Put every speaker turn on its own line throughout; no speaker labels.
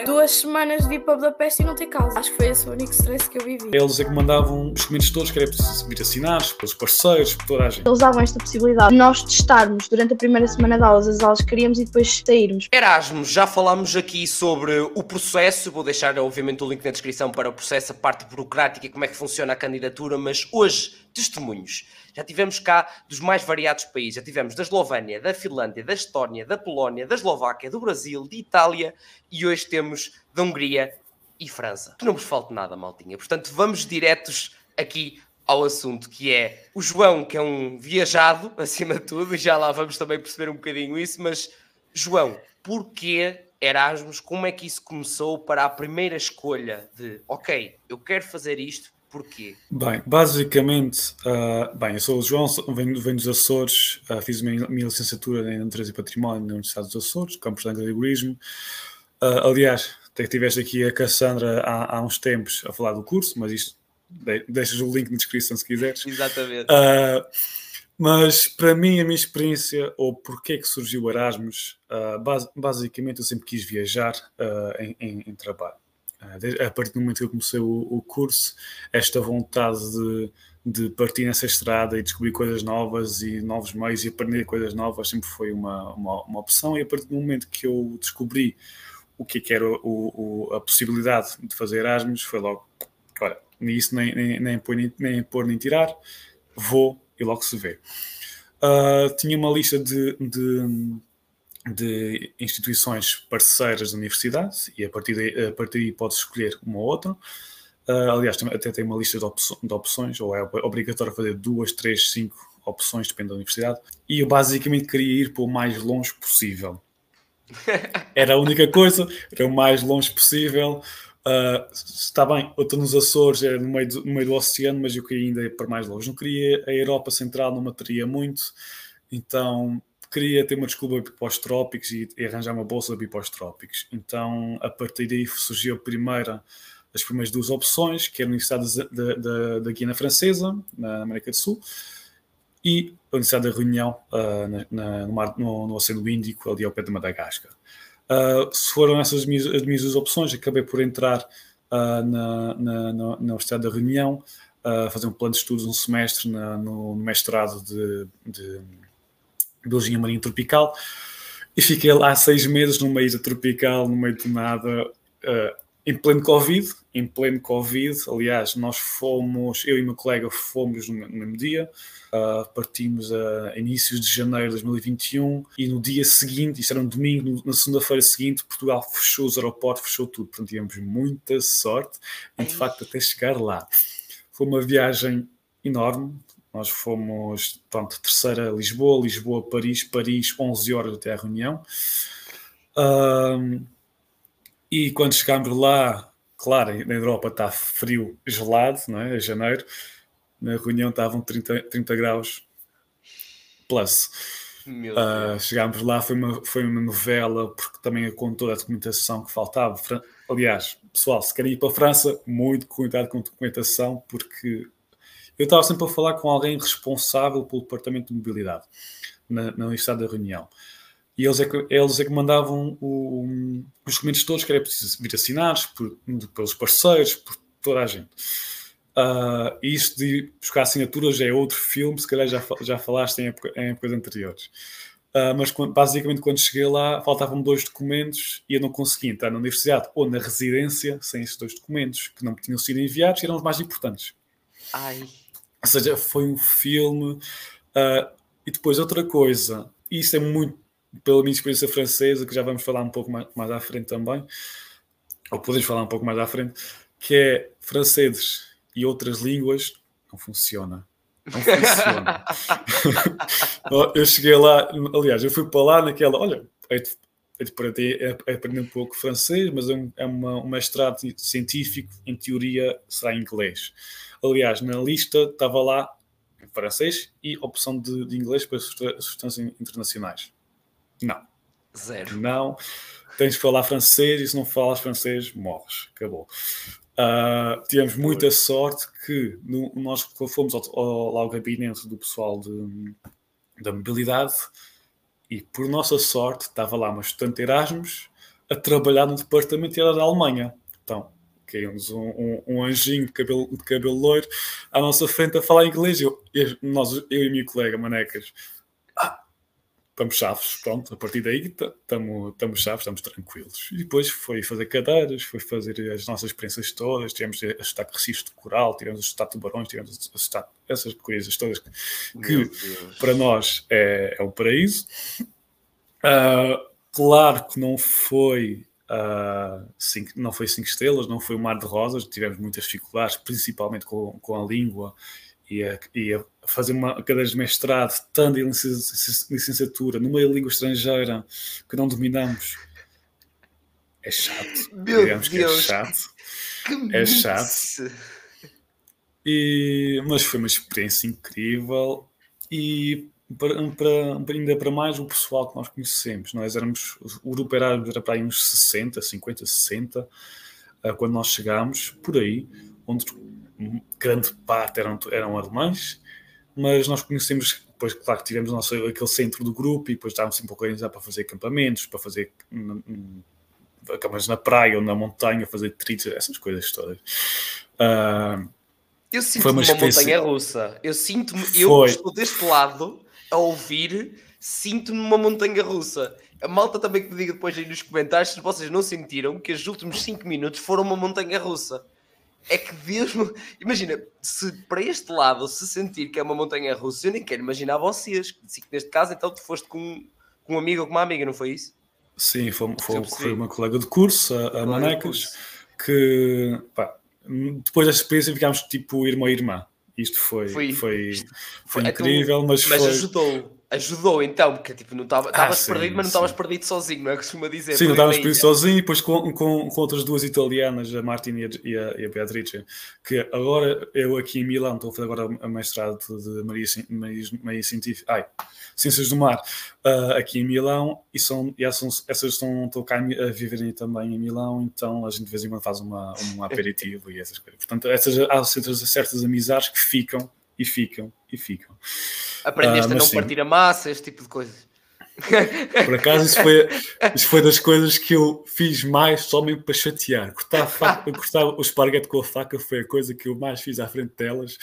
duas semanas de vir para Budapeste e não ter casa. Acho que foi esse o único stress que eu vivi.
Eles é que mandavam os documentos todos que era preciso vir assinados pelos parceiros, por toda a gente.
Eles davam esta possibilidade de nós testarmos durante a primeira semana de aulas as aulas que queríamos e depois sairmos.
Erasmus, já falámos aqui sobre o processo, vou deixar obviamente o link na descrição para o processo, a parte burocrática e como é que funciona a candidatura, mas hoje, testemunhos. Já tivemos cá dos mais variados países, já tivemos da Eslovénia, da Finlândia, da Estónia, da Polónia, da Eslováquia, do Brasil, de Itália e hoje temos da Hungria e França. Não vos falte nada, maltinha. Portanto, vamos diretos aqui ao assunto que é o João, que é um viajado, acima de tudo, e já lá vamos também perceber um bocadinho isso, mas João, porquê Erasmus? Como é que isso começou para a primeira escolha de, ok, eu quero fazer isto, porquê?
Bem, basicamente, uh, bem, eu sou o João, venho, venho dos Açores, uh, fiz a minha, minha, licenciatura em Natureza e Património na Universidade dos Açores, campus de Agrigorismo. Uh, aliás, até tiveste aqui a Cassandra há, há uns tempos a falar do curso, mas isto deixas o link na descrição se quiseres.
Exatamente.
Mas para mim, a minha experiência, ou porquê que surgiu o Erasmus, uh, bas basicamente eu sempre quis viajar uh, em, em, em, trabalho. A partir do momento que eu comecei o, o curso, esta vontade de, de, partir nessa estrada e descobrir coisas novas e novos meios e aprender coisas novas sempre foi uma, uma, uma opção. E a partir do momento que eu descobri o que, é que era o, o, a possibilidade de fazer Erasmus, foi logo, olha, nisso nem, nem, nem, pôr, nem, nem pôr nem tirar, vou e logo se vê. Uh, tinha uma lista de, de, de, instituições parceiras da universidade e a partir daí, a partir daí pode escolher uma ou outra. Uh, aliás, até tem uma lista de, opções, de opções, ou é obrigatório fazer duas, três, cinco opções, depende da universidade. E eu basicamente queria ir para o mais longe possível. Era a única coisa, era o mais longe possível. Uh, está bem, eu estou nos Açores, é no meio, do, no meio do oceano, mas eu queria ainda ir para mais longe. Não queria, a Europa Central não me atraía muito, então queria ter uma desculpa para os trópicos e, e arranjar uma bolsa para os trópicos. Então, a partir daí surgiu a primeira, as primeiras duas opções, que era a Universidade da, Guiana Francesa, na América do Sul, e a Universidade da Reunião, uh, na, no, mar, no, no Oceano Índico, ali ao pé de Madagascar. Uh, foram essas as minhas, as minhas opções, acabei por entrar uh, na, na, na, Universidade da Reunião, uh, fazer um plano de estudos, um semestre na, no, no, mestrado de, de Biologia Marinha Tropical, e fiquei lá seis meses no meio da tropical, no meio de nada, em pleno Covid, em pleno Covid, aliás, nós fomos, eu e meu colega fomos no mesmo dia, Uh, partimos a inícios de janeiro de 2021 e no dia seguinte, isto era um domingo, na segunda-feira seguinte, Portugal fechou os aeroportos, fechou tudo. Portanto, tivemos muita sorte e de facto até chegar lá. Foi uma viagem enorme. Nós fomos, pronto, terceira Lisboa, Lisboa, Paris, Paris, 11 horas até a reunião. Uh, e quando chegámos lá, claro, na Europa está frio, gelado, não é? É janeiro na reunião estavam 30, 30 graus plus. Uh, chegámos lá, foi uma, foi uma novela, porque também com toda a documentação que faltava. Aliás, pessoal, se querem ir para a França, muito cuidado com a documentação, porque eu estava sempre a falar com alguém responsável pelo departamento de mobilidade na, na Universidade da Reunião. E eles é que, eles é que mandavam o, os documentos todos que era preciso vir assinados por, pelos parceiros, por toda a gente. Uh, isto de buscar assinaturas é outro filme, se calhar já, já falaste em, época, em épocas anteriores. Uh, mas basicamente quando cheguei lá faltavam dois documentos e eu não conseguia entrar na universidade ou na residência sem esses dois documentos que não tinham sido enviados eram os mais importantes.
Ai.
Ou seja, foi um filme. Uh, e depois outra coisa, e isso é muito pela minha experiência francesa, que já vamos falar um pouco mais, mais à frente também, ou podemos falar um pouco mais à frente, que é franceses e outras línguas, não funciona. Não funciona. eu cheguei lá, aliás, eu fui para lá naquela, olha, é aprender um pouco francês, mas é, um, é uma, um mestrado científico, em teoria será em inglês. Aliás, na lista estava lá francês e opção de, de inglês para substâncias internacionais. Não.
Zero.
Não. Tens que falar francês e se não falas francês, morres. Acabou. Uh, tivemos muita sorte que no, nós fomos ao, ao, ao gabinete do pessoal de, da mobilidade e por nossa sorte estava lá uma estudante Erasmus, a trabalhar no departamento e era da Alemanha. Então, caiu-nos um, um, um, anjinho de cabelo, de cabelo loiro à nossa frente a falar inglês. Eu, eu, nós, eu e o meu colega, Manecas, estamos chaves, pronto, a partir daí estamos chaves, estamos tranquilos. E depois foi fazer cadeiras, foi fazer as nossas experiências todas, tivemos a ajustar registro de coral, tivemos a ajustar tubarões, tivemos a ajustar essas coisas todas que, que para nós é, é um paraíso. Uh, claro que não foi Uh, cinco, não foi cinco estrelas, não foi um mar de rosas, tivemos muitas dificuldades, principalmente com, com a língua e a, e a fazer uma cadeira de mestrado, estando em licenciatura, numa língua estrangeira que não dominamos. É chato.
Meu
Digamos Deus, que é chato.
Que
é chato. E, mas foi uma experiência incrível e para, para, ainda para mais o pessoal que nós conhecemos. Nós éramos, o grupo era, era para aí uns 60, 50, 60, uh, quando nós chegámos, por aí, onde grande parte eram, eram alemães, mas nós conhecemos, depois, claro que tivemos nosso, aquele centro do grupo e depois estávamos sempre a organizar para fazer acampamentos, para fazer acampamentos na praia ou na montanha, fazer trilhas, essas coisas todas. Uh,
eu sinto-me uma, uma montanha russa. Eu sinto-me, eu estou deste lado a ouvir, sinto-me numa montanha russa. A malta também que me diga depois aí nos comentários se vocês não sentiram que os últimos 5 minutos foram uma montanha russa. É que Deus. Imagina, se para este lado se sentir que é uma montanha russa, eu nem quero imaginar vocês. Neste caso, então, tu foste com, com um amigo ou com uma amiga, não foi isso?
Sim, foi, foi, foi uma colega de curso, a, a Manecas, que pá, depois dessa experiência ficámos tipo irmão e irmã. Isto foi, foi, foi, foi, incrível, mas,
mas
foi...
ajudou ajudou então, porque tipo, não estavas ah, perdido, mas não estavas perdido sozinho, não é? Costuma dizer.
Sim, não estavas perdido sozinho, e depois com, com, com outras duas italianas, a Martina e a, e a, e a Beatrice, que agora eu aqui em Milão estou a fazer agora a mestrado de Maria, Maria, Maria Científica, ai, Ciências do Mar, uh, aqui em Milão, e, são, e essas, essas estão, estão cá a viverem também em Milão, então a gente de vez em quando faz uma, um aperitivo e essas coisas. Portanto, essas, há certas amizades que ficam e ficam e ficam.
Aprendeste uh, a não sim. partir a massa, este tipo de coisas.
Por acaso, isso foi, isso foi das coisas que eu fiz mais só mesmo para chatear. Cortar, faca, cortar o esparguete com a faca foi a coisa que eu mais fiz à frente delas,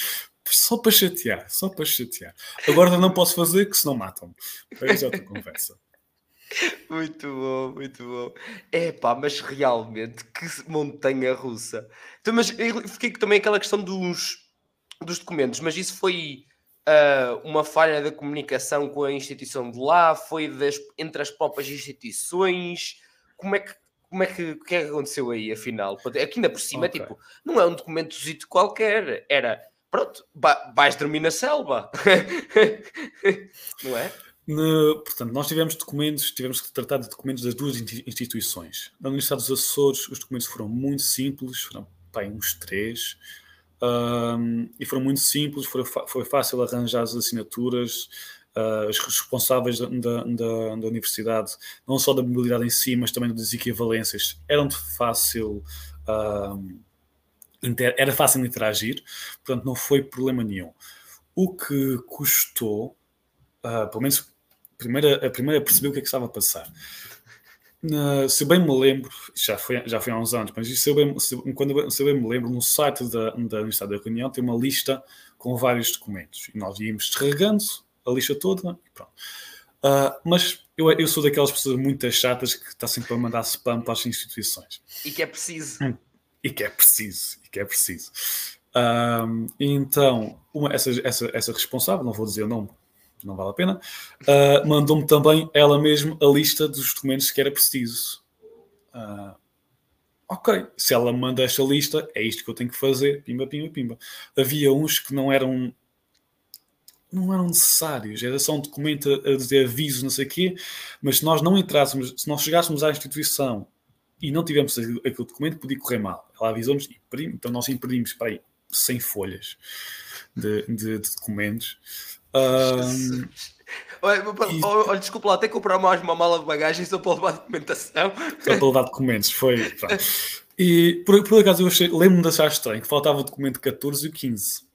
só para chatear, só para chatear. Agora não posso fazer, que senão matam-me. Foi outra conversa.
Muito bom, muito bom. É pá, mas realmente, que montanha russa. Então, mas fiquei também aquela questão dos dos documentos, mas isso foi uh, uma falha da comunicação com a instituição de lá? Foi das, entre as próprias instituições? Como é que como é que, que, é que aconteceu aí, afinal? Aqui ainda por cima, okay. tipo, não é um documentozito qualquer, era, pronto, vais dormir na selva, não é?
No, portanto, nós tivemos documentos, tivemos que tratar de documentos das duas instituições. Na Universidade dos Açores, os documentos foram muito simples, foram pá, uns três, um, e foram muito simples, foi, foi fácil arranjar as assinaturas, uh, os responsáveis da, da, da, da, universidade, não só da mobilidade em si, mas também das equivalências, eram de fácil. Um, inter, era fácil interagir, portanto não foi problema nenhum. O que custou, uh, pelo menos primeira, a primeira percebeu o que é que estava a passar se eu bem me lembro, já foi, já foi há uns anos, mas se eu bem, se, quando, se eu bem me lembro, no site da, da Universidade da Reunião tem uma lista com vários documentos e nós íamos descarregando a lista toda e pronto. Uh, mas eu, eu sou daquelas pessoas muito chatas que está sempre a mandar spam para as instituições.
E que é preciso.
E que é preciso, e que é preciso. Uh, então, uma, essa, essa, essa responsável, não vou dizer o nome não vale a pena, uh, mandou-me também ela mesma a lista dos documentos que era preciso. Uh, ok, se ela me manda esta lista, é isto que eu tenho que fazer, pimba, pimba, pimba. Havia uns que não eram não eram necessários, era só um documento a dizer aviso, não sei o quê, mas se nós não entrássemos, se nós chegássemos à instituição e não tivéssemos aquele documento, podia correr mal. Ela avisou-nos, então nós imprimimos para aí 100 folhas de, de, de documentos um,
olha, olha, desculpa lá, até comprar mais uma mala de bagagem só para levar documentação.
Só para levar documentos, foi. E por, por acaso eu lembro-me de achar estranho que faltava o documento 14 e 15.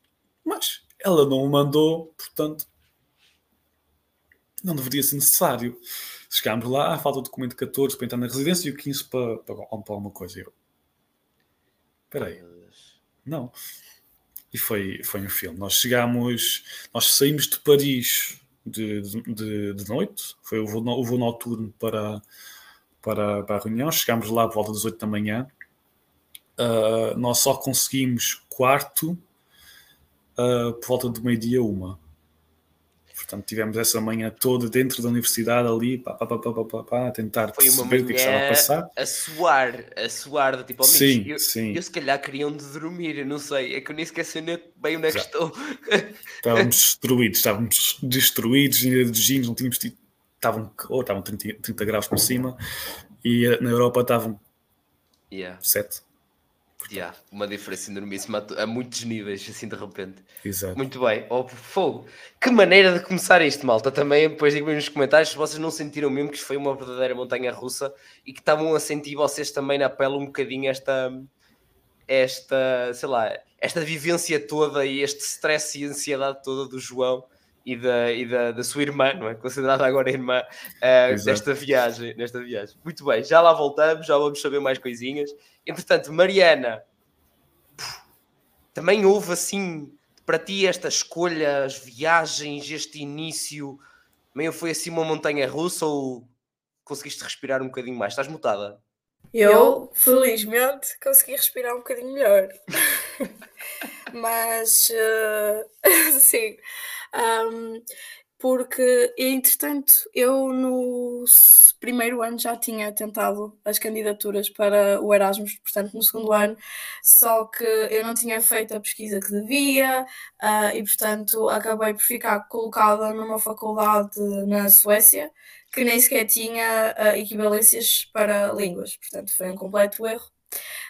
Mas ela não o mandou, portanto. não deveria ser necessário. Chegámos lá, falta o documento 14 para entrar na residência e o 15 para, para, para alguma coisa. Eu, espera aí, não. E foi, foi um filme. Nós chegámos, nós saímos de Paris de, de, de noite, foi o voo, o voo noturno para, para, para a reunião. Chegámos lá por volta das 8 da manhã. Uh, nós só conseguimos quarto uh, por volta do meio-dia, uma. Portanto, tivemos essa manhã toda dentro da universidade ali, pá, pá, pá, pá, pá, pá, a tentar
Foi
perceber o que, é estava a passar.
a suar, a suar, de tipo, amigos,
Sim,
eu,
sim.
eu se calhar queriam de dormir, eu não sei, é que eu nem sequer sei onde- bem onde é que estou.
Estávamos destruídos, estávamos destruídos, jeans, não tínhamos tido. Estavam, oh, estavam 30, 30 graus por cima e eh, na Europa estavam
yeah,
7.
Yeah, uma diferença enormíssima a to- a muitos níveis, assim de repente.
Exato.
Muito bem, oh, fogo. Que maneira de começar isto, malta. Também depois digam nos comentários se vocês não sentiram mesmo que isto foi uma verdadeira montanha russa e que estavam a sentir vocês também na pele um bocadinho esta, esta, sei lá, esta vivência toda e este stress e ansiedade toda do João e da, e da, da sua irmã, não é? Considerada agora irmã eh,
Exato.
nesta viagem, nesta viagem. Muito bem, já lá voltamos, já vamos saber mais coisinhas. Entretanto, Mariana, também houve assim para ti esta escolha, as viagens, este início, meio foi assim uma montanha russa ou conseguiste respirar um bocadinho mais? Estás mutada?
Eu, felizmente, consegui respirar um bocadinho melhor. Mas, eh, sim. Ahm, porque, entretanto, eu no primeiro ano já tinha tentado as candidaturas para o Erasmus, portanto, no segundo ano, só que eu não tinha feito a pesquisa que devia, ah, e, portanto, acabei por ficar colocada numa faculdade na Suécia que nem sequer tinha ah, equivalências para línguas, portanto foi um completo erro.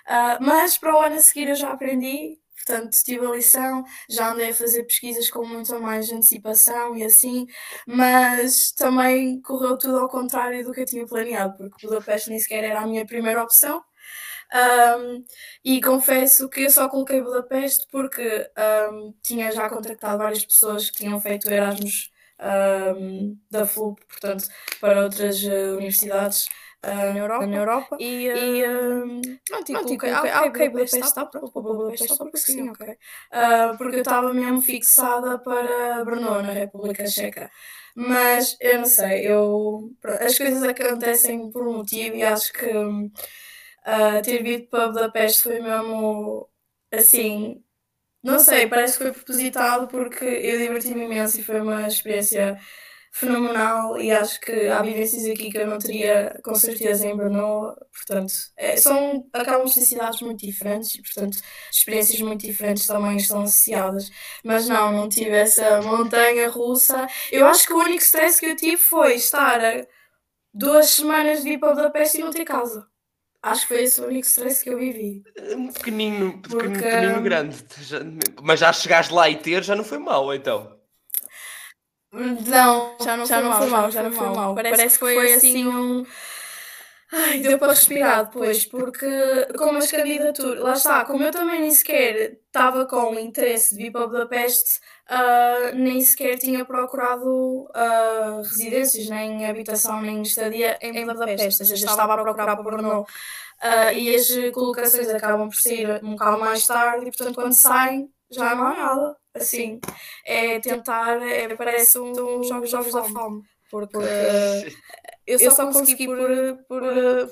Ah, mas para o ano a seguir eu já aprendi, portanto tive a lição, já andei a fazer pesquisas com muita mais antecipação e assim, mas também correu tudo ao contrário do que eu tinha planeado, porque Budapeste nem sequer era a minha primeira opção. Ahm, e confesso que eu só coloquei Budapeste porque ahm, tinha já contactado várias pessoas que tinham feito Erasmus ahm, da FLUP, portanto, para outras eh, universidades na, Europa, na Europa. E, e coloquei, ah, ok, ok, Budapeste está, pronto, vou Budapeste só porque sim, ok. Ah, porque eu estava mesmo fixada para Brno, na República Checa. Mas eu não sei, eu, as coisas acontecem por um motivo e acho que ah, ter vindo para Budapeste foi mesmo assim. Não sei, parece que foi propositado porque eu diverti-me imenso e foi uma experiência fenomenal e acho que há vivências aqui que eu não teria com certeza em Brno, portanto, é, são, acabam de ser cidades muito diferentes e, portanto, experiências muito diferentes também estão associadas, mas não, não tive essa montanha russa. Eu acho que o único stress que eu tive foi estar a duas semanas de ir para Budapeste e não ter casa. Acho que foi esse o único stress que eu vivi.
Um pequenino, pequenino,
Porque-
pequenino grande. Já- mas já chegaste lá e ter já não foi mau, então.
Não, já não, foi, mal, já não foi mal. Parece, que foi assim um. Ai, deu para respirar depois, porque como as candidaturas, lá está, como eu também nem sequer estava com o interesse de vir para Budapeste, ah, nem sequer tinha procurado ah, residências, nem habitação, nem estadia em Budapeste, ou seja, estava a procurar por Brno. Ah, e as colocações acabam por sair um bocado mais tarde, e portanto, quando saem, já não há nada. Assim, é tentar, é, parece um jogos, jogos da fome, porque. Eu só, consegui por. por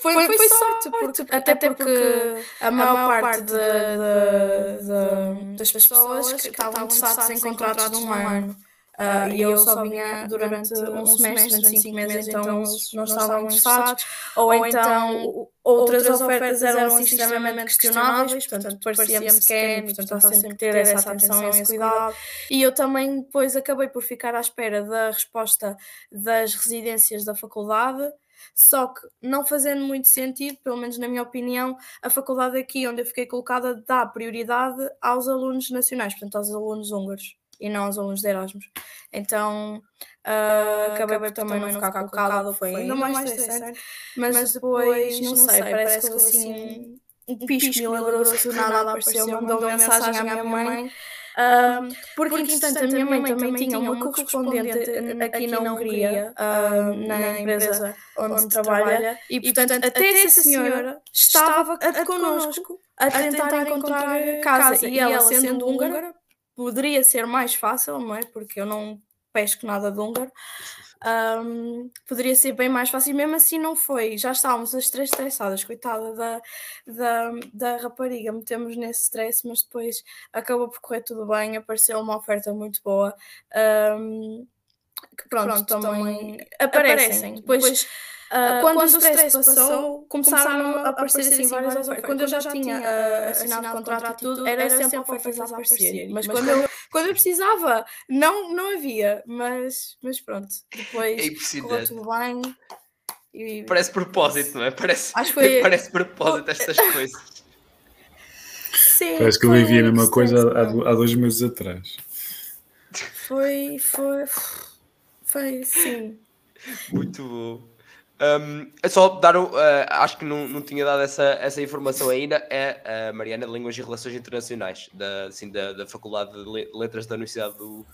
foi, foi, foi sorte, porque, até, porque a maior parte de, de- de- das pessoas que estavam interessadas em contratos de um ano. Ah, e eu só vinha durante um semestre, durante cinco meses, então eles não estavam interessados. Ou então outras ofertas eram assim extremamente questionáveis, portanto parecia-me scam, portanto está sempre a ter essa atenção e esse cuidado. E eu também depois acabei por ficar à espera da resposta das residências da faculdade, só que não fazendo muito sentido, pelo menos na minha opinião, a faculdade aqui onde eu fiquei colocada dá prioridade aos alunos nacionais, portanto aos alunos húngaros e não aos alunos de Erasmus. Então ah, acabei por também não ficar colocada, foi ainda mais estressante, mas depois, não sei, parece que houve assim um pisco milagroso que nada apareceu, mandou uma mensagem à minha mãe. Um, porque, porque, entretanto, a minha mãe também tinha uma correspondente aqui na Hungria, uh, na empresa onde trabalha, e, portanto, até essa senhora estava connosco a tentar encontrar casa. E ela, sendo húngara, poderia ser mais fácil, não é? Porque eu não pesco nada de húngaro. Um, poderia ser bem mais fácil, mesmo assim não foi. Já estávamos as três estressadas, coitada da, da, da rapariga, metemos nesse stress, mas depois acabou por correr tudo bem, apareceu uma oferta muito boa. Um, que pronto, pronto também, também aparecem. aparecem. Depois, depois Uh, quando, quando, o stress, passou, passou, começaram a aparecer assim, assim várias ofertas. Quando eu já, tinha uh, assinado o contrato e tudo, era, era sempre ofertas a aparecer. Mas, mas quando, eu, quando eu precisava, não, não havia. Mas, mas pronto, depois é correu tudo bem.
E... Parece propósito, não é? Parece, Acho foi... parece propósito estas coisas.
Sim, Parece que eu vivi a mesma coisa há, há dois meses atrás.
Foi, foi, foi, sim.
Muito bom. Um, é só dar, uh, acho que não, não tinha dado essa, essa informação ainda, é a Mariana de Línguas e Relações Internacionais, da, assim, da, da Faculdade de Letras da Universidade do,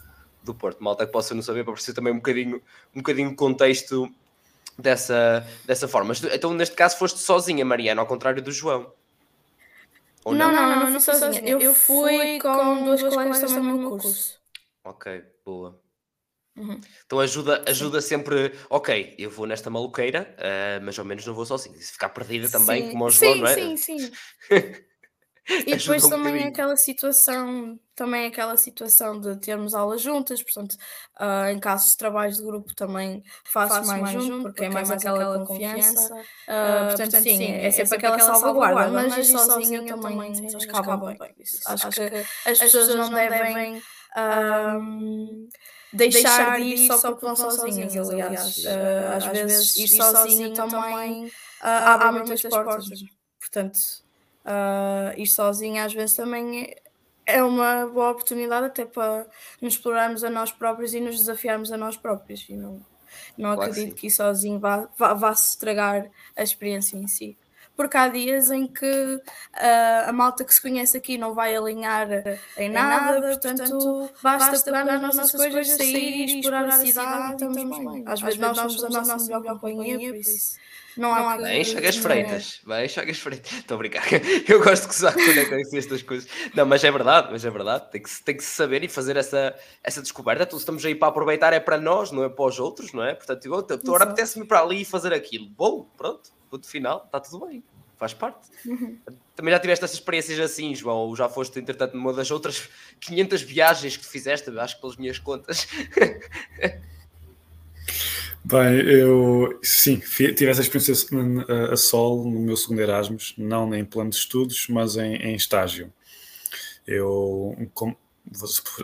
do Porto. Malta que possa não saber, para perceber também um bocadinho, um bocadinho contexto dessa, dessa forma. Então, neste caso, foste sozinha, Mariana, ao contrário do João.
Não, não, não, não, não, não fui sozinha. Eu, eu fui com duas colegas também no meu curso.
Ok, boa. Uhum. Então ajuda, ajuda sempre, ok, eu vou nesta maluqueira, uh, mas ao menos não vou sozinho. Se ficar perdida também, sim. como o João,
sim,
não é?
Sim, sim, E depois um também aquela situação, também aquela situação de termos aulas juntas, portanto, uh, em casos de trabalhos de grupo também faço, faço mais, mais junto, porque, porque é mais, mais aquela, aquela confiança. Uh, uh, portanto, sim, é, é sempre aquela salvaguarda, mas, mas ir sozinha também, também acho que acaba bem. Acho, acho que, as pessoas não devem. Um, deixar, deixar de ir só porque vão sozinhas, aliás. Uh, às, vezes ir sozinho também uh, abre muitas portas. Portanto, uh, ir sozinho às vezes também é uma boa oportunidade até para nos explorarmos a nós próprios e nos desafiarmos a nós próprios. E não, não claro acredito que, que ir sozinho vá, vá, vá se estragar a experiência em si porque há dias em que uh, a malta que se conhece aqui não vai alinhar em nada, em nada portanto, portanto, basta, basta pegar nas nossas coisas, coisas sair e explorar a cidade, e estamos bem. Às vezes nós somos a nossa melhor companhia, por isso. Não há
Bem, Chagas Freitas. Bem, Chagas Freitas. Estou a brincar. Eu gosto de gozar quando é que conheço estas coisas. Não, mas é verdade, mas é verdade. Tem que, tem que se saber e fazer essa, essa descoberta. Então, estamos aí para aproveitar, é para nós, não é para os outros, não é? Portanto, eu, agora apetece-me para ali e fazer aquilo. Bom, pronto ponto final, está tudo bem, faz parte. Uhum. Também já tiveste essas experiências assim, João, ou já foste, entretanto, numa das outras 500 viagens que fizeste, acho que pelas minhas contas.
Bem, eu sim, tive essa experiência a, a sol no meu segundo Erasmus, não em plano de estudos, mas em, em estágio. Eu, como,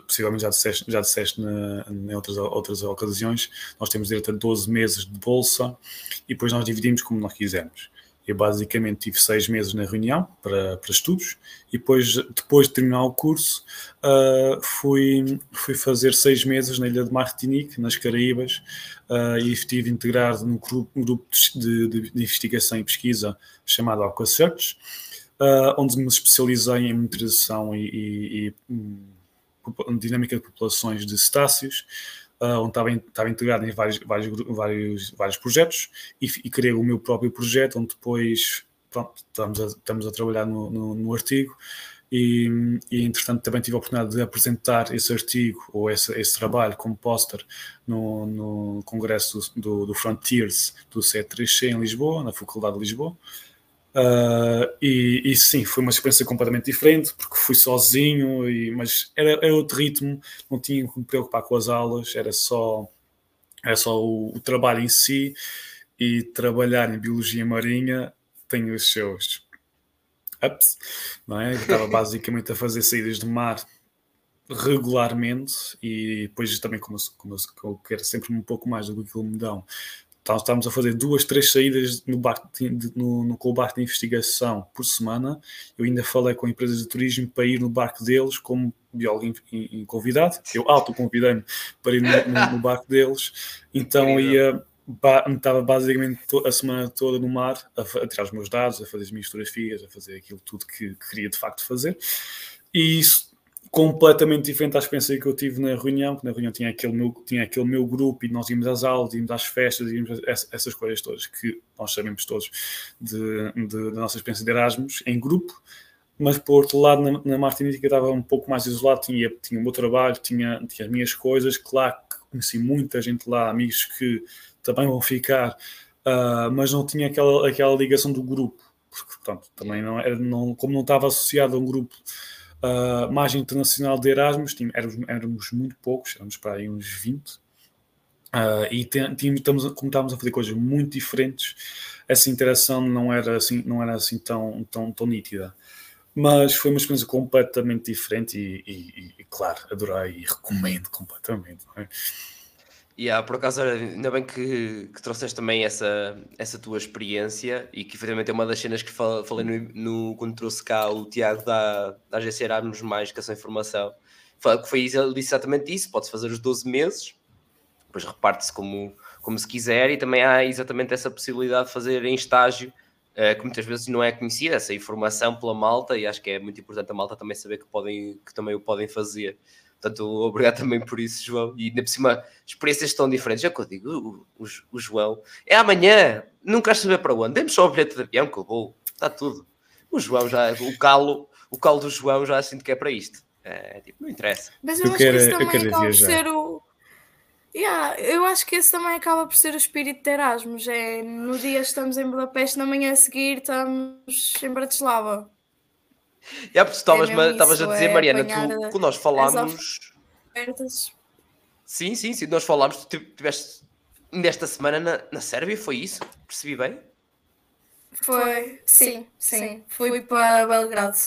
possivelmente já disseste, já disseste na, em outras, outras ocasiões, nós temos direito a 12 meses de bolsa e depois nós dividimos como nós quisermos. Eu basicamente tive seis meses na reunião para, para estudos e depois, depois de terminar o curso uh, fui, fui fazer seis meses na ilha de Martinique, nas Caraíbas, uh, e estive integrado num grupo, grupo de, de, de, investigação e pesquisa chamado Aquasearch, uh, onde me especializei em monitorização e, e, e dinâmica de populações de cetáceos, uh, onde estava, estava integrado em vários, vários, vários, vários projetos e, e criei o meu próprio projeto, onde depois pronto, estamos, a, estamos a trabalhar no, no, no artigo e, e, entretanto também tive a oportunidade de apresentar esse artigo ou esse, esse trabalho como póster no, no congresso do, do Frontiers do C3C em Lisboa, na Faculdade de Lisboa. Uh, e, e, sim, foi uma experiência completamente diferente, porque fui sozinho, e, mas era, era outro ritmo, não tinha que me preocupar com as aulas, era só, era só o, o trabalho em si, e trabalhar em biologia marinha tem os seus ups, não é? Eu estava basicamente a fazer saídas de mar regularmente e depois também como, como, como eu quero sempre um pouco mais do que aquilo me dão estávamos a fazer duas, três saídas no, barco de, no, no, com o barco de investigação por semana. Eu ainda falei com empresas de turismo para ir no barco deles como biólogo in, in, convidado. Eu auto-convidei-me para ir no, no, no, barco deles. Então ia, ba, estava basicamente a semana toda no mar a, a, tirar os meus dados, a fazer as minhas fotografias, a fazer aquilo tudo que, que queria de facto fazer. E isso completamente diferente à experiência que eu tive na reunião, que na reunião tinha aquele meu, tinha aquele meu grupo e nós íamos às aulas, íamos às festas, íamos essas coisas todas que nós sabemos todos de, de, da nossa experiência de Erasmus em grupo, mas por outro lado na, na Martinica estava um pouco mais isolado, tinha, tinha o meu trabalho, tinha, tinha as minhas coisas, claro que conheci muita gente lá, amigos que também vão ficar, uh, mas não tinha aquela, aquela ligação do grupo, porque pronto, também não era, não, como não estava associado a um grupo uh, mais internacional de Erasmus, éramos, éramos, muito poucos, éramos para aí uns 20, uh, ah, e tínhamos, estamos, como estávamos a fazer coisas muito diferentes, essa interação não era assim, não era assim tão, tão, tão nítida. Mas foi uma experiência completamente diferente e, e, e claro, adorei e recomendo completamente. É?
Yeah, por acaso, ainda bem que, que, trouxeste também essa, essa tua experiência e que efetivamente é uma das cenas que falei no, no quando trouxe cá o Tiago da, da agência Erasmus Mais que essa informação. Foi, foi exatamente isso: pode-se fazer os 12 meses, depois reparte-se como, como se quiser, e também há exatamente essa possibilidade de fazer em estágio, uh, que muitas vezes não é conhecida, essa informação pela malta, e acho que é muito importante a malta também saber que, podem, que também o podem fazer. Portanto, obrigado também por isso, João. E ainda por cima, experiências tão diferentes. É o que eu digo, o, o, o João. É amanhã, não queres saber para onde? Dê-me só o bilhete de avião que eu vou. Está tudo. O João já, o calo, o calo do João já sinto que é para isto. É, tipo, não interessa.
Mas eu, eu acho quero, que isso também acaba por ser o. Yeah, eu acho que esse também acaba por ser o espírito de Erasmus. É, no dia estamos em Budapeste, na manhã a seguir estamos em Bratislava.
É, porque estavas é a dizer, é Mariana, tu, quando nós falámos. Sim, sim, sim, nós falámos, tu tiveste nesta semana na, na Sérvia, foi isso? Percebi bem?
Foi, sim, sim. Fui para Belgrado.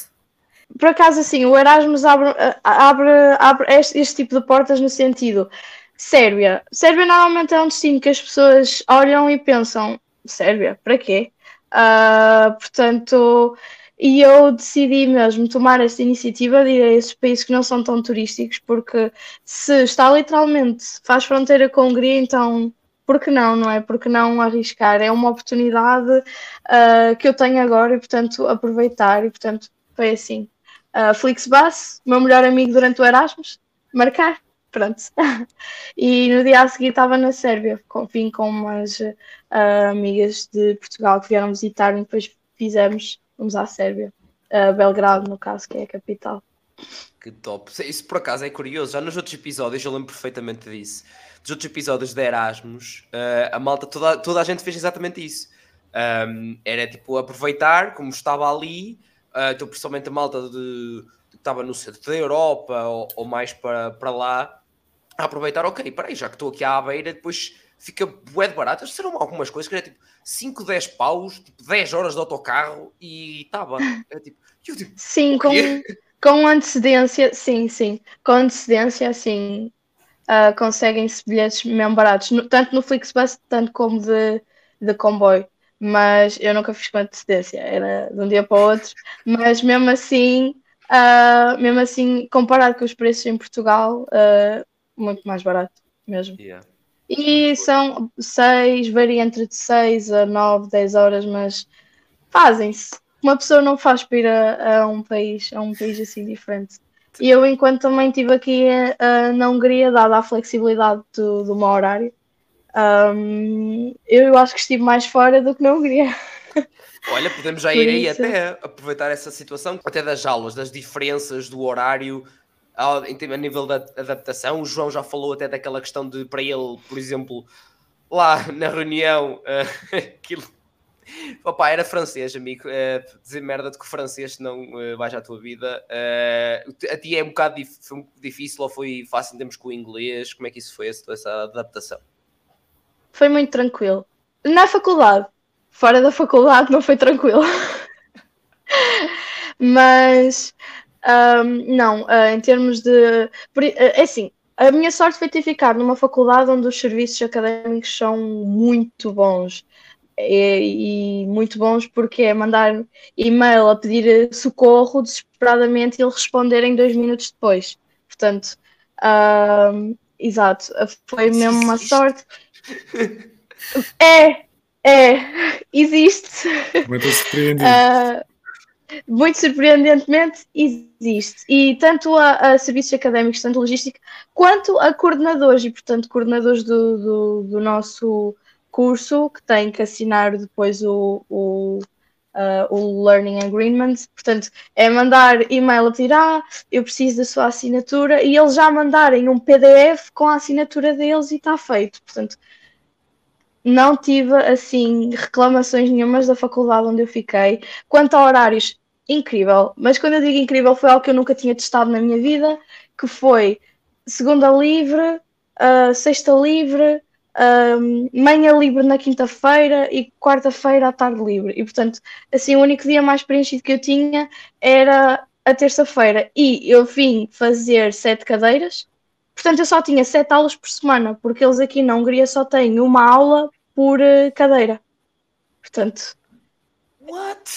Por acaso, assim, o Erasmus abre, abre, abre este, este tipo de portas no sentido. Sérvia. Sérvia normalmente é um destino que as pessoas olham e pensam: Sérvia, para quê? Uh, portanto, e eu decidi mesmo tomar esta iniciativa de ir a esses países que não são tão turísticos, porque se está literalmente, faz fronteira com a Hungria, então por que não, não é? Porque não arriscar? É uma oportunidade uh, que eu tenho agora e, portanto, aproveitar. E, portanto, foi assim. Uh, Flixbus, meu melhor amigo durante o Erasmus, marcar, pronto. e no dia a seguir estava na Sérvia, vim com umas uh, amigas de Portugal que vieram visitar e depois fizemos Vamos à Sérvia. Uh, Belgrado, no caso, que é a capital.
Que top. Isso por acaso é curioso. Já nos outros episódios eu lembro perfeitamente disso. Dos outros episódios de Erasmus, uh, a malta, toda, toda a gente fez exatamente isso. Um, era tipo aproveitar, como estava ali, uh, então, principalmente a malta de, que estava no centro da Europa ou, ou, mais para, para lá, a aproveitar, ok, peraí, já que estou aqui à beira, depois fica bué de barato. Serão algumas coisas que era tipo 5, 10 paus, tipo 10 horas de autocarro e estava. É, tipo,
tipo, sim, com, com antecedência, sim, sim. Com antecedência, assim, uh, conseguem-se bilhetes mesmo baratos, no, tanto no Flixbus, tanto como de, de comboio. Mas eu nunca fiz com antecedência, era de um dia para o outro. Mas mesmo assim, uh, mesmo assim, comparado com os preços em Portugal, uh, muito mais barato mesmo.
Yeah.
E são seis, varia entre 6 a 9, 10 horas, mas fazem-se. Uma pessoa não faz para ir a, a, um país, a um país assim diferente. E eu, enquanto também estive aqui uh, na Hungria, dada a flexibilidade do, do meu horário, um, eu acho que estive mais fora do que na Hungria.
Olha, podemos já ir aí até aproveitar essa situação, até das aulas, das diferenças do horário a nível da adaptação. O João já falou até daquela questão de, para ele, por exemplo, lá na reunião, uh, aquilo. Opa, era francês, amigo. Uh, dizer merda de que francês não uh, vais à tua vida. Uh, a ti é um bocado dif difícil ou foi fácil em termos com o inglês? Como é que isso foi, essa, essa adaptação?
Foi muito tranquilo. Na faculdade, fora da faculdade, não foi tranquilo. Mas um, não, uh, em termos de. Uh, é assim, a minha sorte foi ter ficado numa faculdade onde os serviços académicos são muito bons. E, e muito bons porque é mandar e-mail a pedir socorro desesperadamente e ele responder em dois minutos depois. Portanto, exato, foi mesmo uma sorte. É, é, existe.
Muito surpreendido. Uh,
muito surpreendentemente, existe. E tanto a, a, serviços académicos, tanto logística, quanto a coordenadores, e portanto, coordenadores do, do, do nosso curso, que têm que assinar depois o, o, uh, o Learning Agreement. Portanto, é mandar e-mail a pedir, ah, eu preciso da sua assinatura, e eles já mandarem um PDF com a assinatura deles e está feito. Portanto, não tive assim reclamações nenhumas da faculdade onde eu fiquei. Quanto a horários, incrível. Mas quando eu digo incrível, foi algo que eu nunca tinha testado na minha vida, que foi segunda livre, uh, sexta livre, ah, manhã livre na quinta-feira e quarta-feira à tarde livre. E portanto, assim, o único dia mais preenchido que eu tinha era a terça-feira. E eu vim fazer sete cadeiras. Portanto, eu só tinha sete aulas por semana, porque eles aqui na Hungria só têm uma aula por uh, cadeira. Portanto,
What?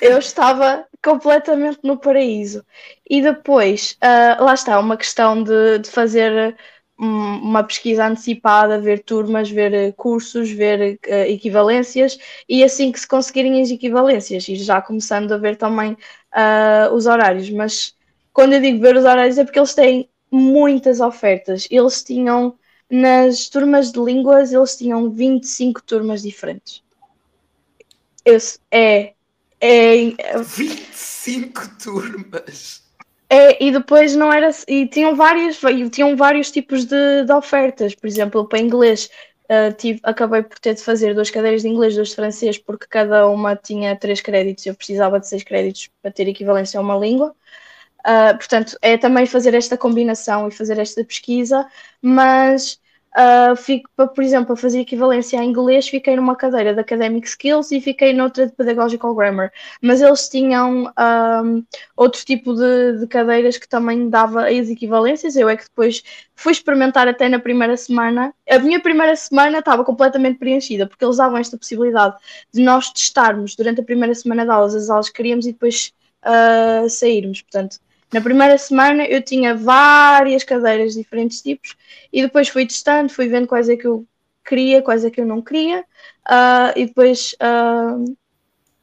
eu estava completamente no paraíso. E depois, uh, lá está, uma questão de, de fazer um, uma pesquisa antecipada, ver turmas, ver cursos, ver uh, equivalências, e assim que se conseguirem as equivalências, e já começando a ver também uh, os horários. Mas quando eu digo ver os horários é porque eles têm muitas ofertas. Eles tinham nas turmas de línguas eles tinham 25 turmas diferentes. Esse é, é
25 turmas.
É, e depois não era e tinham várias tinham vários tipos de, de ofertas por exemplo para inglês uh, tive, acabei por ter de fazer duas cadeiras de inglês duas de francês porque cada uma tinha três créditos eu precisava de seis créditos para ter equivalência a uma língua Uh, portanto, é também fazer esta combinação e fazer esta pesquisa, mas uh, fico, por exemplo, a fazer equivalência a inglês, fiquei numa cadeira de Academic Skills e fiquei noutra de Pedagogical Grammar. Mas eles tinham um, outro tipo de, de, cadeiras que também dava as equivalências. Eu é que depois fui experimentar até na primeira semana. A minha primeira semana estava completamente preenchida, porque eles davam esta possibilidade de nós testarmos durante a primeira semana de aulas as aulas que queríamos e depois uh, sairmos. Portanto, na primeira semana eu tinha várias cadeiras de diferentes tipos e depois fui testando, fui vendo quais é que eu queria, quais é que eu não queria uh, e depois uh,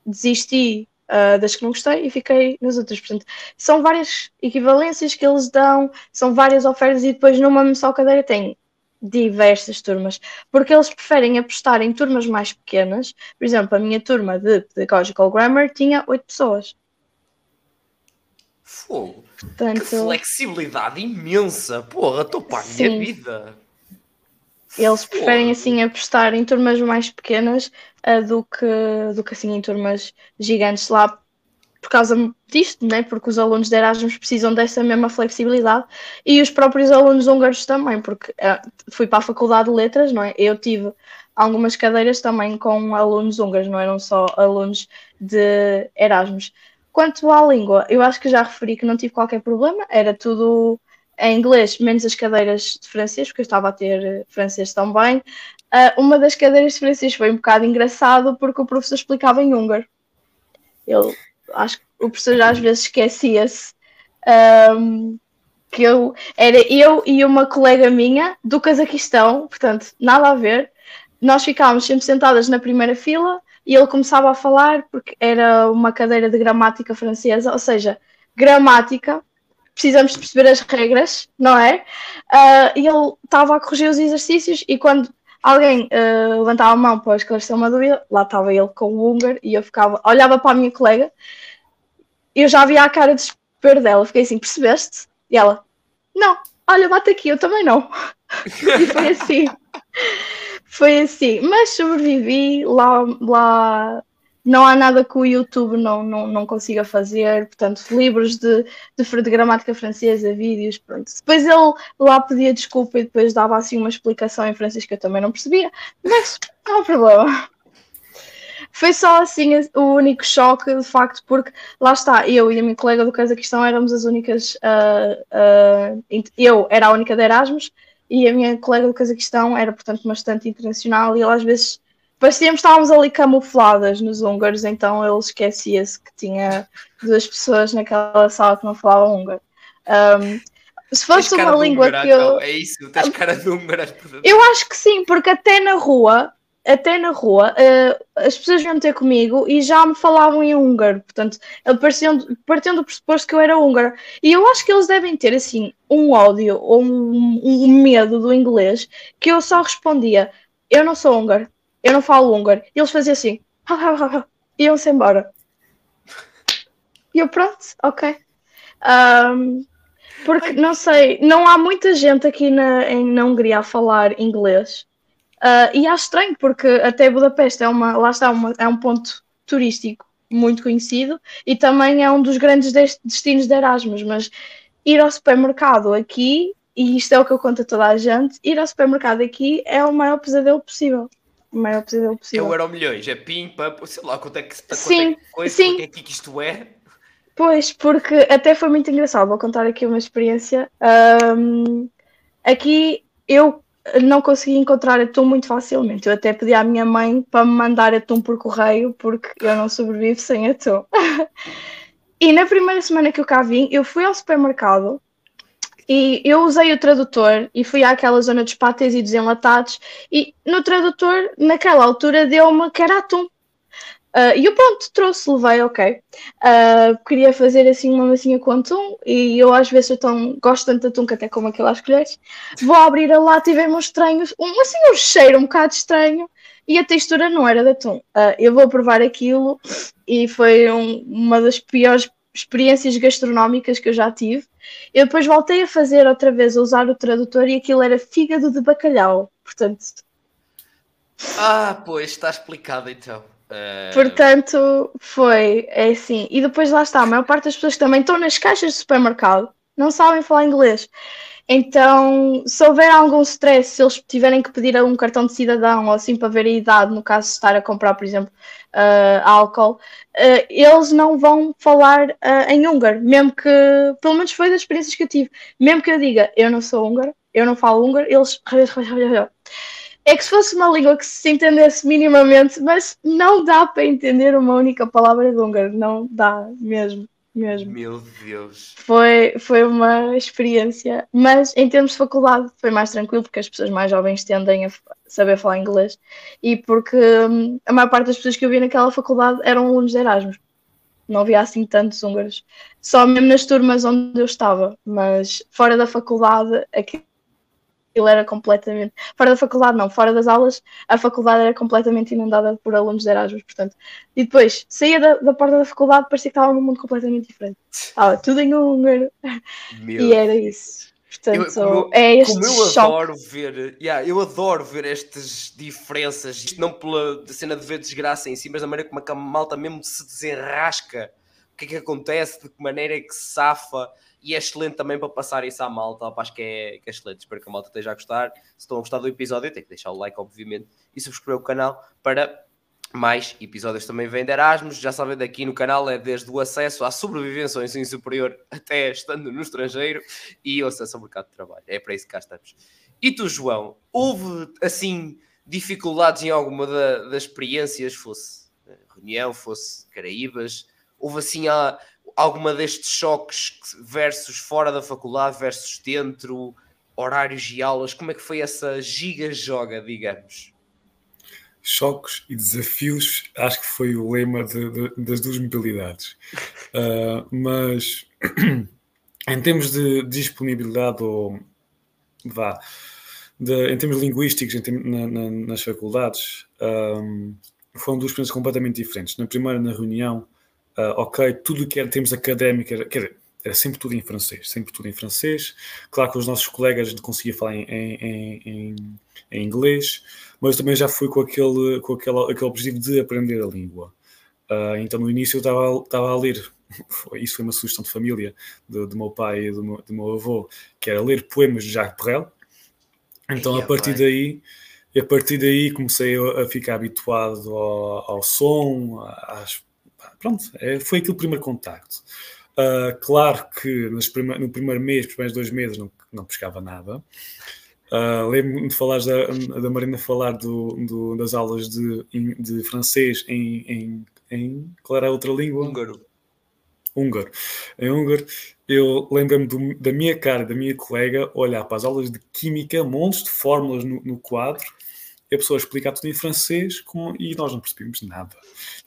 desisti uh, das que não gostei e fiquei nas outras. Portanto, são várias equivalências que eles dão, são várias ofertas e depois numa só cadeira tem diversas turmas, porque eles preferem apostar em turmas mais pequenas. Por exemplo, a minha turma de Pedagogical Grammar tinha oito pessoas.
Fogo. Portanto, que flexibilidade imensa. Porra, estou para a minha vida.
Eles preferem assim apostar em turmas mais pequenas uh, do, que, do que assim em turmas gigantes lá por causa disto, né? porque os alunos de Erasmus precisam dessa mesma flexibilidade e os próprios alunos húngaros também, porque uh, fui para a Faculdade de Letras, não é? Eu tive algumas cadeiras também com alunos húngaros, não eram só alunos de Erasmus. Quanto à língua, eu acho que já referi que não tive qualquer problema, era tudo em inglês, menos as cadeiras de francês, porque eu estava a ter eh, francês também. Uh, uma das cadeiras de francês foi um bocado engraçado porque o professor explicava em húngaro. Eu acho que o professor às vezes esquecia-se um, que eu era eu e uma colega minha do Cazaquistão, portanto, nada a ver. Nós ficávamos sempre sentadas na primeira fila e ele começava a falar porque era uma cadeira de gramática francesa, ou seja, gramática, precisamos de perceber as regras, não é? Uh, e ele estava a corrigir os exercícios e quando alguém uh, levantava a mão para esclarecer uma dúvida, lá estava ele com o húngaro e eu ficava, olhava para a minha colega, eu já via a cara de desespero dela, fiquei assim, percebeste? E ela, não, olha, bate aqui, eu também não. e foi assim. Foi assim, mas sobrevivi lá, lá não há nada que o YouTube não, não, não consiga fazer, portanto, livros de, de, de, gramática francesa, vídeos, pronto. Depois ele lá pedia desculpa e depois dava assim uma explicação em francês que eu também não percebia, mas não há problema. Foi só assim o único choque, de facto, porque lá está, eu e a minha colega do Cazaquistão éramos as únicas, uh, uh, eu era a única de Erasmus, e a minha colega do Cazaquistão era, portanto, bastante internacional e ela às vezes parecíamos estávamos ali camufladas nos húngaros, então ele esquecia-se que tinha duas pessoas naquela sala que não falavam húngaro. Um, se fosse uma língua que eu.
É isso, tens cara de húngara.
Eu acho que sim, porque até na rua até na rua, uh, as pessoas vinham ter comigo e já me falavam em húngaro, portanto, partindo, do pressuposto que eu era húngaro. E eu acho que eles devem ter, assim, um ódio ou um, um medo do inglês que eu só respondia: Eu não sou húngaro, eu não falo húngaro. E eles faziam assim, iam-se embora. E eu, pronto, ok. Um, porque, não sei, não há muita gente aqui na, em, na Hungria a falar inglês. Uh, e acho estranho, porque até Budapeste é, uma, lá está, uma, é um ponto turístico muito conhecido e também é um dos grandes destinos de Erasmus. Mas ir ao supermercado aqui, e isto é o que eu conto a toda a gente, ir ao supermercado aqui é o maior pesadelo possível. O maior pesadelo possível.
É o Euro Milhões, é pim, pam, sei lá quanto é que, quanto
sim,
é que coisa,
sim.
é que isto é.
Pois, porque até foi muito engraçado. Vou contar aqui uma experiência. Um, aqui eu não consegui encontrar atum muito facilmente. Eu até pedi à minha mãe para me mandar atum por correio, porque eu não sobrevivo sem atum. e na primeira semana que eu cá vim, eu fui ao supermercado e eu usei o tradutor e fui àquela zona dos pâtés e dos enlatados. E no tradutor, naquela altura, deu-me que era atum. Uh, e eu pronto, trouxe, levei, ok. Uh, queria fazer assim uma massinha com atum e eu às vezes eu tão, gosto tanto de atum que até como aquilo às colheres. Vou abrir a lata e ver-me estranhos, um, assim um cheiro um bocado estranho e a textura não era de atum. Uh, eu vou provar aquilo e foi um, uma das piores experiências gastronómicas que eu já tive. Eu depois voltei a fazer outra vez, a usar o tradutor e aquilo era fígado de bacalhau, portanto...
Ah, pois, está explicado então.
Portanto, foi é assim. E depois lá está, a maior parte das pessoas que também estão nas caixas de supermercado não sabem falar inglês. Então, se houver algum stress, se eles tiverem que pedir um cartão de cidadão ou assim para ver a idade, no caso de estar a comprar, por exemplo, uh, álcool, uh, eles não vão falar uh, em húngaro, mesmo que, pelo menos foi das experiências que eu tive, mesmo que eu diga eu não sou húngaro, eu não falo húngaro, eles é que se fosse uma língua que se entendesse minimamente, mas não dá para entender uma única palavra de húngaro, não dá mesmo. Mesmo.
Meu Deus.
Foi, foi uma experiência, mas em termos de faculdade foi mais tranquilo porque as pessoas mais jovens tendem a saber falar inglês e porque hum, a maior parte das pessoas que eu vi naquela faculdade eram alunos de Erasmus. Não havia assim tantos húngaros, só mesmo nas turmas onde eu estava, mas fora da faculdade, aqui aquilo era completamente. Fora da faculdade, não, fora das aulas, a faculdade era completamente inundada por alunos de Erasmus, portanto. E depois, saía da, da porta da faculdade, parecia que estava num mundo completamente diferente. Estava tudo em húngaro. E era isso. Portanto, eu, como, é este
como eu
choque.
adoro ver, yeah, eu adoro ver estas diferenças, isto não pela cena de ver desgraça em si, mas da maneira como a malta mesmo se desenrasca, o que é que acontece, de que maneira é que se safa, e é excelente também para passar isso à malta. acho que é, que é excelente. Espero que a malta esteja a gostar. Se estão a gostar do episódio, tem que deixar o like, obviamente, e subscrever o canal para mais episódios também vêm de Erasmus. Já sabem, daqui no canal é desde o acesso à sobrevivência ao ensino superior até estando no estrangeiro e o acesso ao mercado de trabalho. É para isso que cá estamos. E tu, João, houve assim dificuldades em alguma da, das experiências, fosse reunião, fosse Caraíbas? Houve assim a alguma destes choques versus fora da faculdade versus dentro, horários e aulas, como é que foi essa giga-joga, digamos?
Choques e desafios, acho que foi o lema de, de, das duas modalidades. Uh, mas em termos de disponibilidade ou vá, de, em termos linguísticos em na, na, nas faculdades, um, ah, foram duas experiências completamente diferentes. Na primeira, na reunião, uh, ok, tudo o que era termos académicos, era, quer dizer, era sempre tudo em francês, sempre tudo em francês. Claro que os nossos colegas a gente conseguia falar em, em, em, em inglês, mas também já fui com aquele, com aquele, aquele objetivo de aprender a língua. Uh, então no início eu estava, estava a ler, isso foi uma sugestão de família do, meu pai e do meu, do meu avô, que era ler poemas de Jacques Perrel. Então a partir daí a partir daí comecei a, ficar habituado ao, ao som, às pronto, é, foi aquele primeiro contacto. Uh, claro que prime no primeiro mês, nos primeiros dois meses, não, não pescava nada. Uh, Lembro-me de falar da, da Marina falar do, do, das aulas de, de francês em, em, em. Qual era a outra língua?
Húngaro.
Húngaro. Em húngaro, eu lembro-me da minha cara, da minha colega, olhar para as aulas de química, montes de fórmulas no, no quadro a pessoa explica tudo em francês como, e nós não percebemos nada.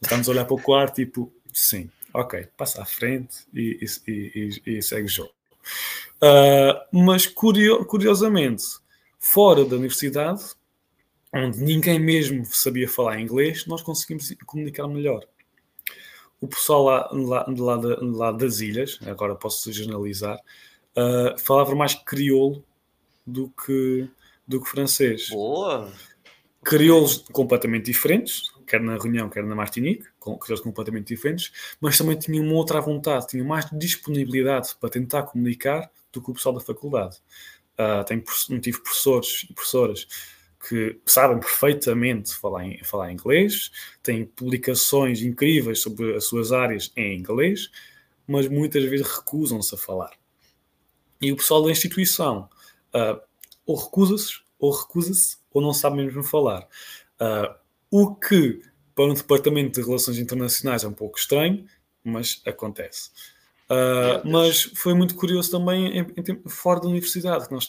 Estamos a olhar para o quarto, tipo, sim, ok, passa à frente e, e, e, e segue o jogo. Uh, mas curio, curiosamente, fora da universidade, onde ninguém mesmo sabia falar inglês, nós conseguimos comunicar melhor. O pessoal lá, lá, lá, lá das ilhas, agora posso generalizar, uh, falava mais crioulo do que, do que francês.
Boa!
Crioulos completamente diferentes, quer na Reunião, quer na Martinique, com crioulos completamente diferentes, mas também tinham uma outra vontade, tinham mais disponibilidade para tentar comunicar do que o pessoal da faculdade. Uh, tem, tive professores e professoras que sabem perfeitamente falar, em, falar inglês, têm publicações incríveis sobre as suas áreas em inglês, mas muitas vezes recusam-se a falar. E o pessoal da instituição uh, ou recusa-se, ou recusa-se, ou não sabe mesmo falar. Uh, o que para um departamento de relações internacionais é um pouco estranho, mas acontece. Uh, mas foi muito curioso também em, em, fora da universidade, que nós,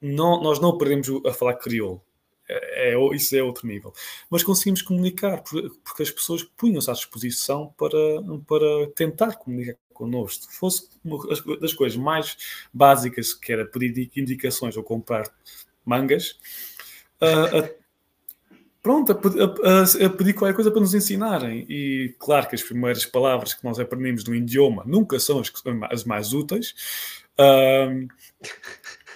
não, nós não perdemos a falar crioulo. É, é, isso é outro nível. Mas conseguimos comunicar, porque as pessoas punham-se à disposição para, para tentar comunicar connosco. Se fosse uma das coisas mais básicas, que era pedir indicações ou comprar mangas, uh, pronto, a, a, a, pedir qualquer coisa para nos ensinarem. E claro que as primeiras palavras que nós aprendemos no idioma nunca são as, as mais úteis.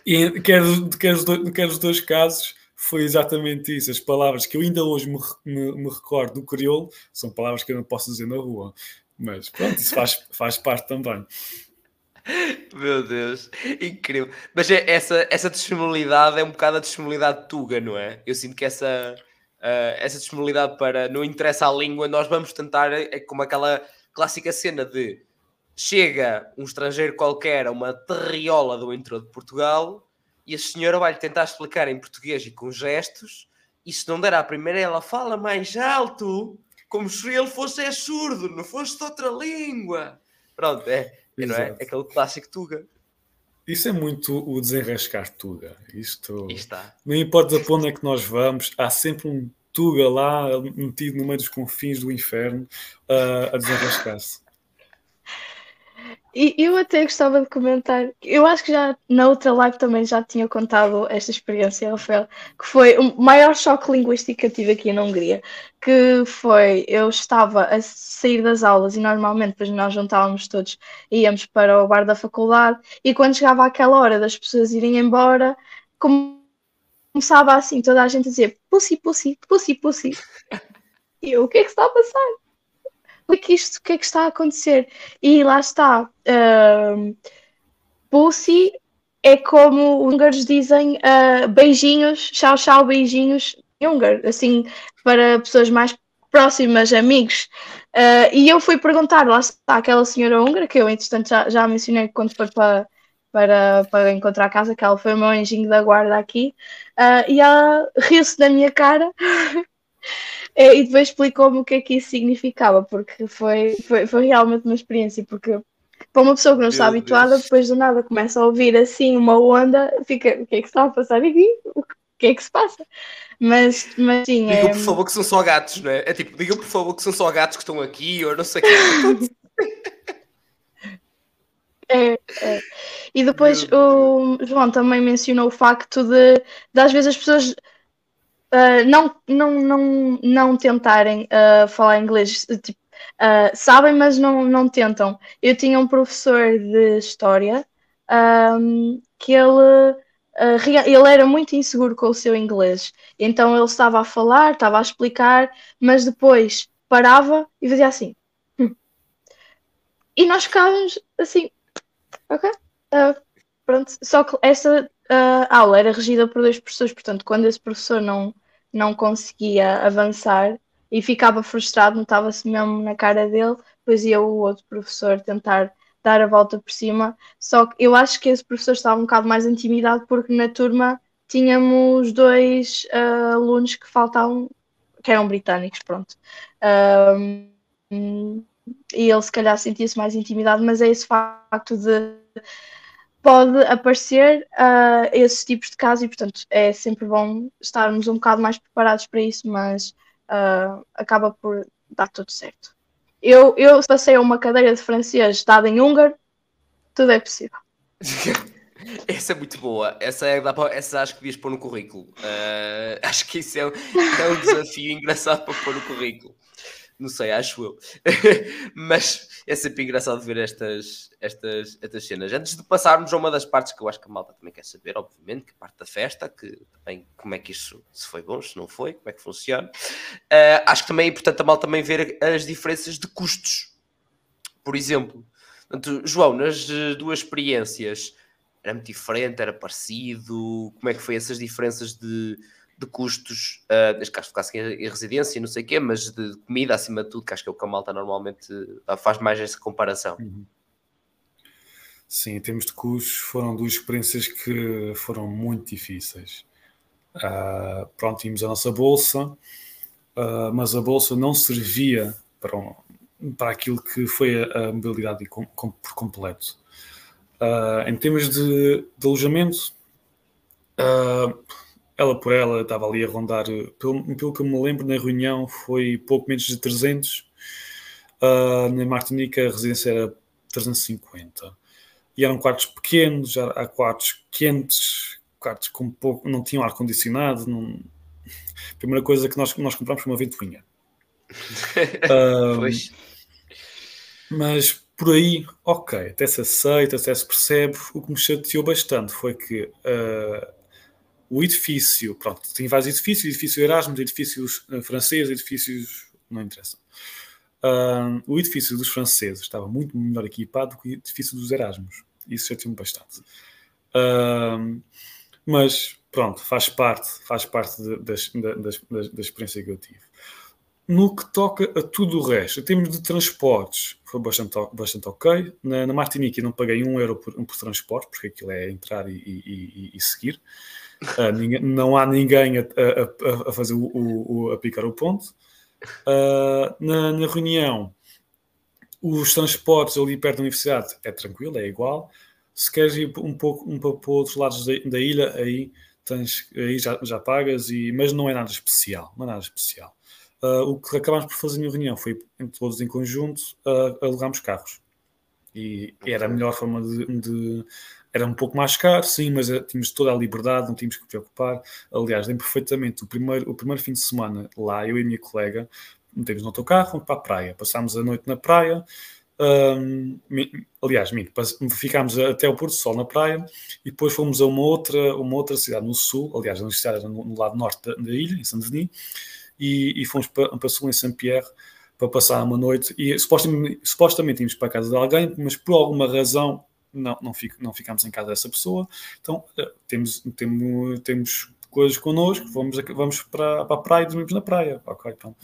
E quer, quer, dois, quer os dois casos, foi exatamente isso. As palavras que eu ainda hoje me, me, me, recordo do crioulo são palavras que eu não posso dizer na rua. Mas pronto, isso faz, faz parte também.
Meu Deus, incrível. Mas é, essa, essa disponibilidade é um bocado a disponibilidade tuga, não é? Eu sinto que essa, uh, essa disponibilidade para não interessa a língua, nós vamos tentar, é como aquela clássica cena de chega um estrangeiro qualquer a uma terriola do intro de Portugal e a senhora vai-lhe tentar explicar em português e com gestos, e se não der à primeira, ela fala mais alto, como se ele fosse é surdo, não fosse de outra língua. Pronto, é, é, não é aquele clássico Tuga.
Isso é muito o desenrascar Tuga. Isto. Está. Não importa para onde é que nós vamos, há sempre um Tuga lá metido no meio dos confins do inferno uh, a desenrascar-se.
E eu até gostava de comentar, eu acho que já na outra live também já tinha contado esta experiência, Rafael, que foi o maior choque linguístico que eu tive aqui na Hungria, que foi, eu estava a sair das aulas e normalmente depois nós juntávamos todos, íamos para o bar da faculdade e quando chegava aquela hora das pessoas irem embora, começava assim toda a gente a dizer pussy, pussy, pussy, pussy. E eu, o que é que está a passar? O que, isto, o que é que está a acontecer? E lá está. Uh, Pussy é como os húngaros dizem uh, beijinhos, tchau, tchau, beijinhos húngaro, assim, para pessoas mais próximas, amigos. Uh, e eu fui perguntar, lá está aquela senhora húngara, que eu, entretanto, já, já mencionei quando foi para, para, para encontrar a casa, que ela foi o meu anjinho da guarda aqui, uh, e ela riu-se da minha cara É, e depois explicou-me o que é que isso significava, porque foi, foi, foi realmente uma experiência, porque para uma pessoa que não está Meu habituada, Deus. depois do nada começa a ouvir assim uma onda, fica, o que é que está a passar aqui? O que é que se passa? Mas, mas sim,
Digam é... por favor que são só gatos, não é? É tipo, digam por favor que são só gatos que estão aqui, ou não sei o que.
É, é. E depois o João também mencionou o facto de, de às vezes as pessoas uh, não, não, não, não tentarem uh, falar inglês. Tipo, uh, sabem, mas não, não tentam. Eu tinha um professor de história um, que ele. ele era muito inseguro com o seu inglês, então ele estava a falar, estava a explicar, mas depois parava e fazia assim. Hum. E nós ficávamos assim, ok? pronto. Só que essa a aula era regida por dois professores, portanto, quando esse professor não, não conseguia avançar e ficava frustrado, notava-se mesmo na cara dele, depois ia o outro professor tentar dar a volta por cima. Só que eu acho que esse professor estava um bocado mais intimidado porque na turma tínhamos dois uh, alunos que faltavam, que eram britânicos, pronto. Um, e ele se calhar sentia-se mais intimidado, mas é esse facto de pode aparecer uh, esses tipos de casos e, portanto, é sempre bom estarmos um bocado mais preparados para isso, mas uh, acaba por dar tudo certo. Eu, eu passei uma cadeira de francês dada em húngaro, tudo é possível.
Essa é muito boa. Essa, é, essa acho que devias pôr no currículo. Uh, acho que isso é, é um desafio engraçado para pôr no currículo. Não sei, acho eu. Mas é sempre engraçado ver estas, estas, estas cenas. Antes de passarmos a uma das partes que eu acho que a malta também quer saber, obviamente, que parte da festa, que também como é que isso se foi bom, se não foi, como é que funciona. Uh, acho que também é importante a malta também ver as diferenças de custos. Por exemplo, portanto, João, nas duas experiências era muito diferente, era parecido? Como é que foi essas diferenças de de custos, uh, caso ficasse em residência, não sei o quê, mas de comida acima de tudo, que acho que é o que a malta normalmente uh, faz mais essa comparação. Uhum.
Sim, em termos de custos, foram duas experiências que foram muito difíceis. Uh, pronto, tínhamos a nossa bolsa, uh, mas a bolsa não servia para, um, para aquilo que foi a, a mobilidade com, com, por completo. Uh, em termos de, de alojamento, ela por ela estava ali a rondar, pelo, pelo que eu me lembro, na reunião foi pouco menos de 300. Uh, na Martinica a residência era 350. E eram quartos pequenos, já há quartos quentes, quartos com pouco, não tinham ar-condicionado. Não... A primeira coisa que nós, nós compramos foi uma ventoinha. uh. Mas por aí, ok, até se aceita, até se percebe. O que me chateou bastante foi que uh, o edifício, pronto, tem vários edifícios, edifício Erasmus, edifícios uh, franceses, edifícios, não interessa. Uh, o edifício dos franceses estava muito melhor equipado que o edifício dos Erasmus. Isso já tinha bastante. Uh, mas, pronto, faz parte, faz parte de, das, das, da experiência que eu tive. No que toca a tudo o resto, em termos de transportes, foi bastante, bastante ok. Na, na Martinique não paguei um euro por, por transporte, porque aquilo é entrar e, e, e, e seguir. Uh, ninguém, não há ninguém a, a, a fazer o, o, a picar o ponto. Uh, na, na, reunião, os transportes ali perto da universidade é tranquilo, é igual. Se queres ir um pouco, um para outros lados da, da ilha, aí, tens, aí já, já pagas, e, mas não é nada especial. Não é nada especial. Uh, o que acabámos por fazer na reunião foi, todos em conjunto, uh, alugámos carros. E era a melhor forma de, de era um pouco mais caro, sim, mas eh, tínhamos toda a liberdade, não tínhamos que preocupar. Aliás, lembro perfeitamente o primeiro, o primeiro fim de semana lá, eu e a minha colega, metemos no autocarro, fomos para a praia, passámos a noite na praia. Um, aliás, ficámos até o Porto do Sol na praia e depois fomos a uma outra, uma outra cidade no sul. Aliás, a universidade era no, no lado norte da, da ilha, em Saint-Denis, e, e, fomos para, para sul, em Saint-Pierre, para passar uma noite. E supostamente, supostamente íamos para a casa de alguém, mas por alguma razão não, não, fico, não ficamos em casa dessa pessoa. Então, uh, temos, temos, temos coisas connosco, vamos, vamos para, para a praia e dormimos na praia. Ok, então.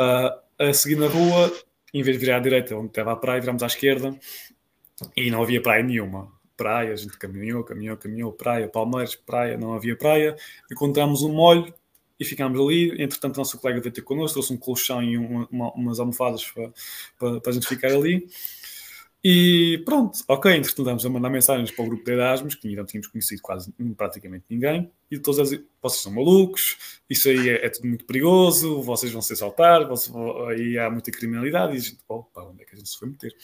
Uh, a seguir na rua, em vez de virar à direita, onde estava a praia, viramos à esquerda e não havia praia nenhuma. Praia, a gente caminhou, caminhou, caminhou, praia, Palmeiras, praia, não havia praia. Encontramos um molho e ficámos ali. Entretanto, o nosso colega veio ter connosco, trouxe um colchão e uma, umas almofadas para, para, para a gente ficar ali. E pronto, ok, entretanto estamos a mandar mensagens para o grupo de Erasmus, que ainda não tínhamos conhecido quase praticamente ninguém, e todos a dizer, vocês são malucos, isso aí é, é tudo muito perigoso, vocês vão se assaltar, aí há muita criminalidade, e a gente, opa, onde é que a gente se foi meter?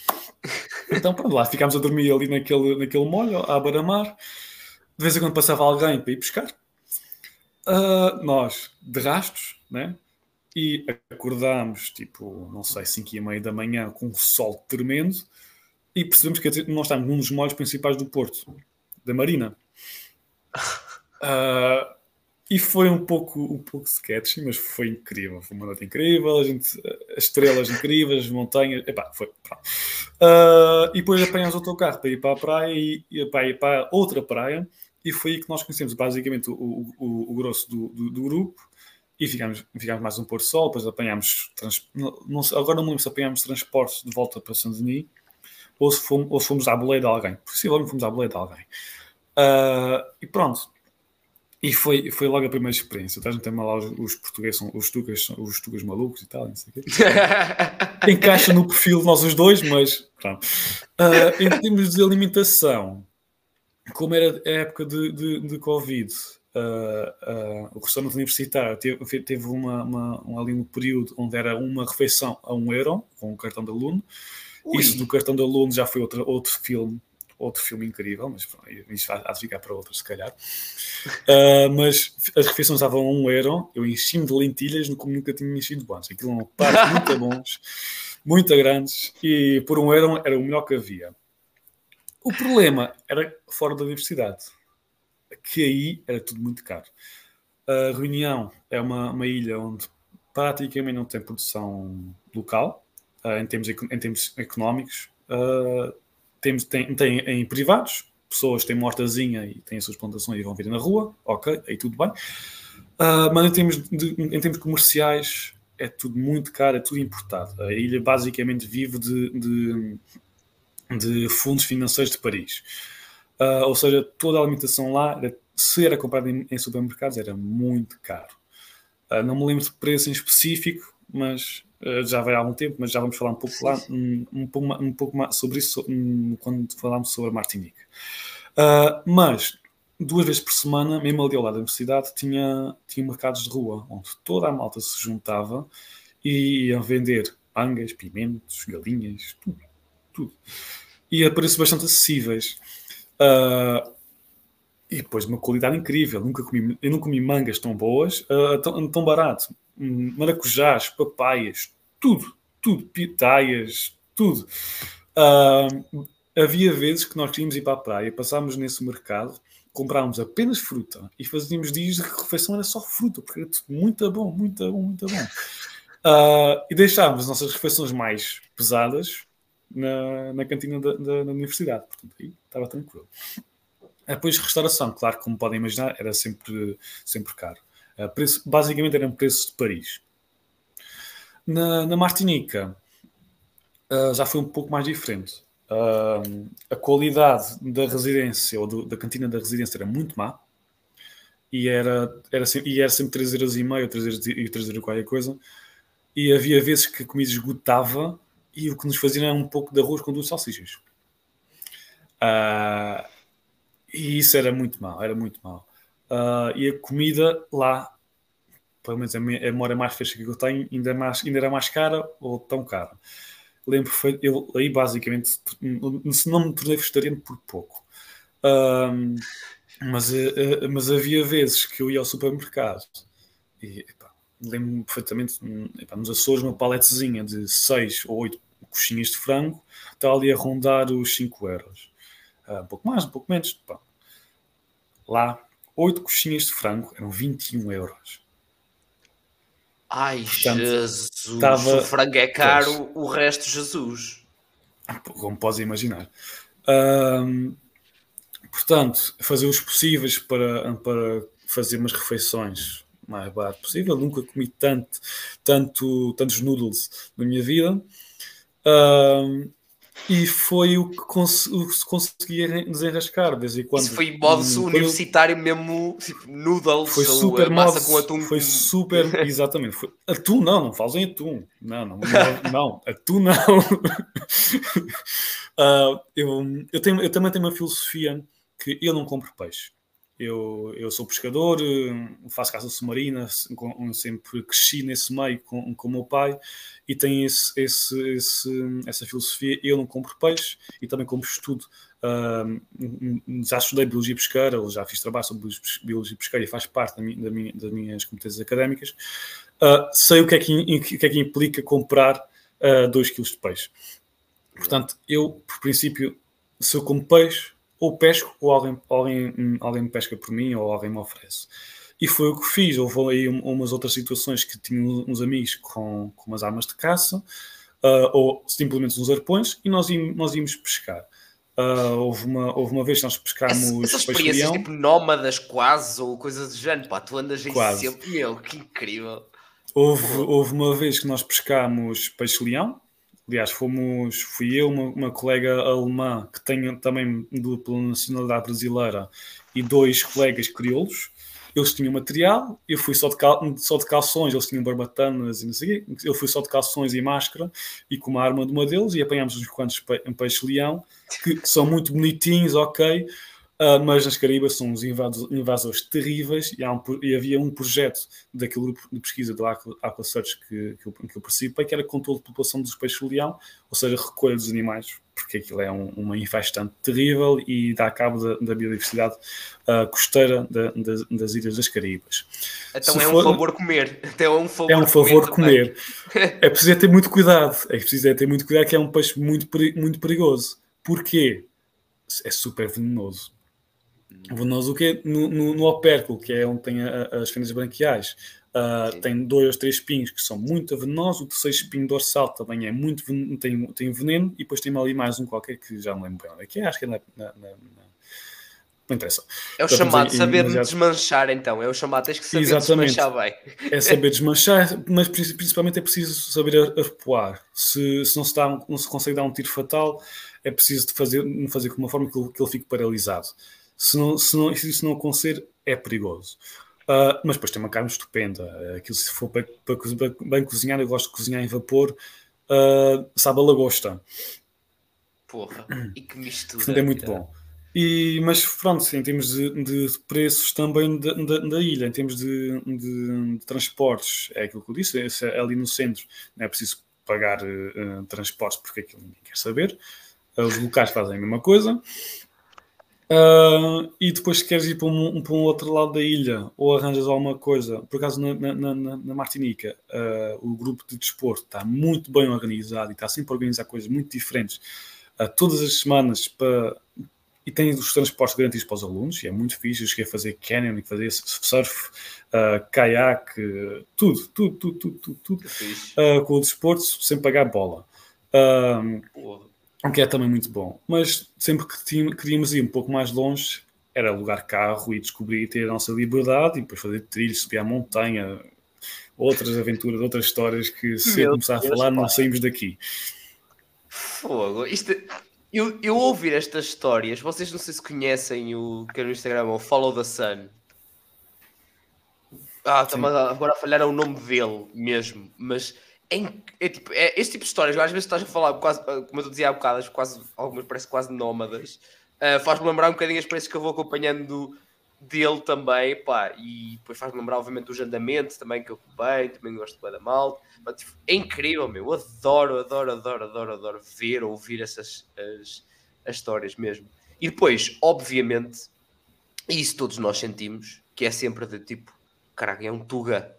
então pronto, lá ficámos a dormir ali naquele, naquele molho, à beira-mar, de vez em quando passava alguém para ir pescar, uh, nós, de rastos, né? E acordámos, tipo, não sei, 5 e meia da manhã, com um sol tremendo, e percebemos que nós estamos num dos molhos principais do Porto, da Marina. Uh, e foi um pouco, um pouco sketchy, mas foi incrível. Foi uma noite incrível, a gente, as estrelas incríveis, as montanhas. Epá, foi. Uh, e depois apanhámos outro carro para ir para a praia e, e para ir para outra praia. E foi aí que nós conhecemos basicamente o, o, o grosso do, do, do, grupo. E ficámos, ficámos mais um pôr sol. Depois apanhámos. Trans, não, não, agora não me lembro se apanhámos transportes de volta para Saint-Denis ou se fomos, ou se fomos à boleia de alguém. Possivelmente fomos à boleia de alguém. Uh, e pronto. E foi, foi logo a primeira experiência. Estás a ter lá os, os portugueses, são, os tugas, os tugas malucos e tal, não sei o quê. Encaixa no perfil de nós os dois, mas pronto. Uh, em termos de alimentação, como era a época de, de, de Covid, uh, o restaurante universitário teve, teve uma, uma, um, ali um período onde era uma refeição a um euro, com o cartão de aluno. Ui. Isso do cartão de aluno já foi outro, outro filme, outro filme incrível, mas isso há de ficar para outro, se calhar. Uh, mas as refeições estavam a um euro, eu enchi-me de lentilhas como nunca tinha enchido antes. Aquilo eram pratos muito bons, muito grandes, e por um euro era o melhor que havia. O problema era fora da universidade, que aí era tudo muito caro. A Reunião é uma, uma ilha onde praticamente não tem produção local, uh, em, termos, em termos económicos. Uh, temos, tem, tem em privados, pessoas têm hortazinha e têm as suas plantações e vão vir na rua, ok, aí tudo bem. Uh, mas em termos, de, em termos comerciais é tudo muito caro, é tudo importado. A ilha basicamente vive de, de de fundos financeiros de Paris. Uh, ou seja, toda a alimentação lá, era, se era comprada em, em, supermercados, era muito caro. Uh, não me lembro de preço em específico, mas já vai há algum tempo, mas já vamos falar um pouco lá, um, um, um pouco mais sobre isso um, quando falarmos sobre a Martinique. mas duas vezes por semana, mesmo ali ao lado da universidade, tinha, tinha mercados de rua, onde toda a malta se juntava e iam vender mangas, pimentos, galinhas, tudo. tudo e a preços bastante acessíveis. Uh, e depois uma qualidade incrível. Nunca comi, eu não comi mangas tão boas, uh, tão, tão barato. Maracujás, papaias, tudo, tudo, pitaias, tudo. Uh, havia vezes que nós queríamos ir para a praia, passámos nesse mercado, comprávamos apenas fruta e fazíamos dias de refeição era só fruta, porque era tudo muito bom, muito bom, muito bom. Uh, e deixávamos as nossas refeições mais pesadas na, na cantina da, da, da, universidade. Portanto, aí estava tranquilo. Depois, restauração, claro, como podem imaginar, era sempre, sempre caro. Uh, preço, basicamente, eram preços de Paris. Na, na Martinica, uh, já foi um pouco mais diferente. Uh, a qualidade da residência, ou do, da cantina da residência, era muito má. E era, era, e era sempre 3 euros e meio, 3 euros e 3 euros qualquer coisa. E havia vezes que a comida esgotava e o que nos faziam era um pouco de arroz com duas salsichas. Uh, e isso era muito mal, era muito mal. Uh, e a comida lá, pelo menos a, minha, a memória mais fresca que eu tenho, ainda, é mais, ainda era mais cara ou tão cara. Lembro, foi, eu aí basicamente não me tornei vegetariano por pouco. Uh, mas, uh, mas havia vezes que eu ia ao supermercado e lembro-me perfeitamente, epá, nos Açores, uma paletezinha de 6 ou 8 coxinhas de frango está ali a rondar os 5 euros. Uh, um pouco mais, um pouco menos. Pá. Lá, 8 coxinhas de frango eram 21 euros.
Ai, Portanto, Jesus! Estava... O frango é caro, pois. o resto, Jesus.
Como podes imaginar. Portanto, fazer os possíveis para, para fazer umas refeições mais barato possível. Nunca comi tanto, tanto, tantos noodles na minha vida. E foi o que, cons o que se conseguia desenrascar de vez em quando.
Isso foi modo um, universitário eu... mesmo, tipo, noodles,
foi super massa com atum. Foi super, exatamente. Foi, atum não, não fazem atum. Não, não, não, não atum não. uh, eu, eu, tenho, eu também tenho uma filosofia que eu não compro peixe. Eu, eu sou pescador, faço caça submarina, sempre cresci nesse meio com, com o meu pai e tenho esse, esse, esse, essa filosofia. Eu não compro peixe e também compro estudo. Uh, já estudei biologia pesqueira, ou já fiz trabalho sobre biologia pesqueira e faz parte da minha, da minha, das minhas competências académicas. Uh, sei o que, é que, o que é que implica comprar 2 uh, kg de peixe. Portanto, eu, por princípio, se eu como peixe, ou pesco ou alguém, alguém, alguém me pesca por mim ou alguém me oferece. E foi o que fiz. Houve aí umas outras situações que tinha uns amigos com, com umas armas de caça uh, ou simplesmente uns arpões e nós íamos, nós íamos pescar. Uh, houve, uma, houve uma vez que nós pescámos.
Essas experiências tipo nómadas quase ou coisas do género, pá, tu andas aí quase. sempre, meu, que incrível.
Houve, houve uma vez que nós pescámos peixe-leão, Aliás, fomos, fui eu, uma, uma colega alemã que tem também dupla nacionalidade brasileira e dois colegas crioulos. Eles tinham material, eu fui só de, cal, só de calções, eles tinham barbatanas e não sei Eu fui só de calções e máscara e com uma arma de uma deles e apanhámos uns quantos pe peixes-leão que são muito bonitinhos, ok, Uh, mas nas Caraíbas são uns invasores, invasores terríveis e, um, e, havia um projeto daquele grupo de pesquisa do Aqua, Aqua Search que, que, eu, que eu participei, que era controle de população dos peixes-leão, ou seja, recolha dos animais, porque aquilo é um, uma infestante terrível e dá cabo da, da biodiversidade uh, costeira da, das, das Ilhas das Caraíbas.
Então Se é um for, favor comer. Então é um favor,
é um favor comer. comer. é preciso é ter muito cuidado. É preciso é ter muito cuidado que é um peixe muito, muito perigoso. Porquê? É super venenoso Venenoso o quê? No, no, no opérculo, que é onde tem a, as fendas branquiais, uh, tem dois ou três espinhos que são muito venenosos, o terceiro espinho dorsal também é muito tem, tem veneno, e depois tem ali mais um qualquer que já não lembro bem onde é que é, acho que é na, na, na, não interessa.
É o chamado aí, saber desmanchar, então. É o chamado, tens que saber Exatamente. desmanchar bem.
É saber desmanchar, mas principalmente é preciso saber arpoar. Se, se não, se dá, não se consegue dar um tiro fatal, é preciso de fazer, fazer de uma forma que ele, que ele fique paralisado. Se, não, se, não, se isso não acontecer, é perigoso. Uh, mas depois tem uma carne estupenda. Aquilo, se for para, para, para bem cozinhar, eu gosto de cozinhar em vapor, uh, sabe a lagosta.
Porra, e que mistura.
Portanto, é muito bom. E, mas pronto, em termos de, de preços também da, da, da, ilha, em termos de, de, de, transportes, é aquilo que eu disse, é, é ali no centro não é preciso pagar uh, transportes porque aquilo ninguém quer saber. os locais fazem a mesma coisa. Uh, e depois se queres ir para um, para um, outro lado da ilha ou arranjas alguma coisa, por acaso na, na, na, na Martinica, uh, o grupo de desporto está muito bem organizado e está sempre a organizar coisas muito diferentes uh, todas as semanas para, e tem os transportes garantidos para os alunos, e é muito fixe. Eu cheguei a fazer canyon, fazer surf, uh, caiaque, tudo, tudo, tudo, tudo, tudo, tudo com o desporto sem pagar bola. Uh, o que é também muito bom. Mas sempre que queríamos ir um pouco mais longe, era alugar carro e descobrir e ter a nossa liberdade e depois fazer trilhos, subir à montanha, outras aventuras, outras histórias que se eu começar a falar não saímos daqui.
Fogo, isto, eu, eu ouvir estas histórias, vocês não sei se conhecem o que é no Instagram, o Follow the Sun. Ah, está agora a falhar o nome dele mesmo, mas é, é, tipo, é, este tipo de histórias, às vezes estás a falar, quase, como eu dizia há bocado, quase, algumas parecem quase nómadas, uh, faz-me lembrar um bocadinho as experiências que eu vou acompanhando dele também, pá, e depois faz-me lembrar, obviamente, o andamentos também que eu ocupei, também gosto de da malta, mas, tipo, é incrível, meu, eu adoro, adoro, adoro, adoro, adoro ver, ouvir essas as, as histórias mesmo. E depois, obviamente, isso todos nós sentimos, que é sempre de tipo, caraca, é um Tuga.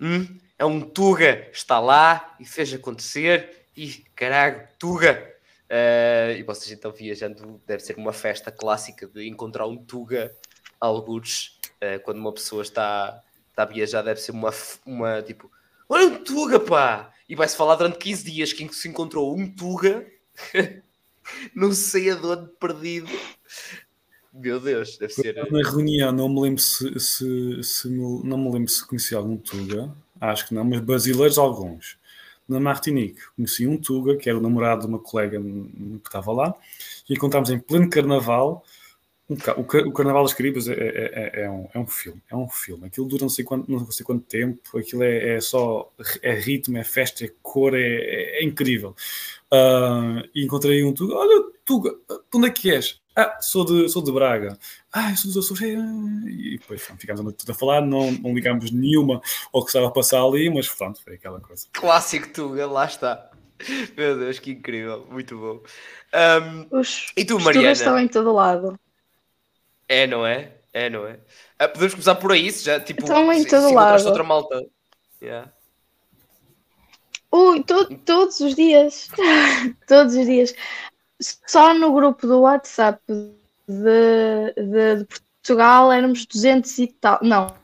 Hum? É um Tuga, está lá e fez acontecer e caralho, Tuga. Uh, e vocês então viajando, deve ser uma festa clássica de encontrar um Tuga, alguns, uh, quando uma pessoa está, está a viajar, deve ser uma, uma tipo, olha um Tuga, pá! E vai-se falar durante 15 dias que se encontrou um Tuga, não sei aonde perdido. Meu Deus, deve ser.
Na reunião, não me lembro se, se, se não me lembro se conhecia algum Tuga acho que não, mas brasileiros alguns. Na Martinique, conheci um Tuga, que era o namorado de uma colega que estava lá, e encontramos em pleno carnaval. O, o, Carnaval das Caribas é, é, é, é, um, é um filme, é um filme. Aquilo dura não sei quanto, não sei quanto tempo, aquilo é, é só é ritmo, é festa, é cor, é, é incrível. Uh, e encontrei um Tuga, olha, Tuga, onde é que és? Ah, sou de, sou de Braga. Ah, sou dos Açores. E depois pronto, ficámos a noite a falar, não, não ligámos nenhuma ao que estava a passar ali, mas pronto, foi aquela coisa.
Clássico Tuga, lá está. Meu Deus, que incrível, muito bom. Um, os, e tu, Mariana? Os
estão em todo lado.
É, não é? É, não é? Uh, podemos começar por aí, já, tipo,
estão em se, todo se lado.
outra malta. Yeah.
Ui, to todos os dias. todos os dias só no grupo do WhatsApp de, de, de, Portugal éramos 200 e tal. Não,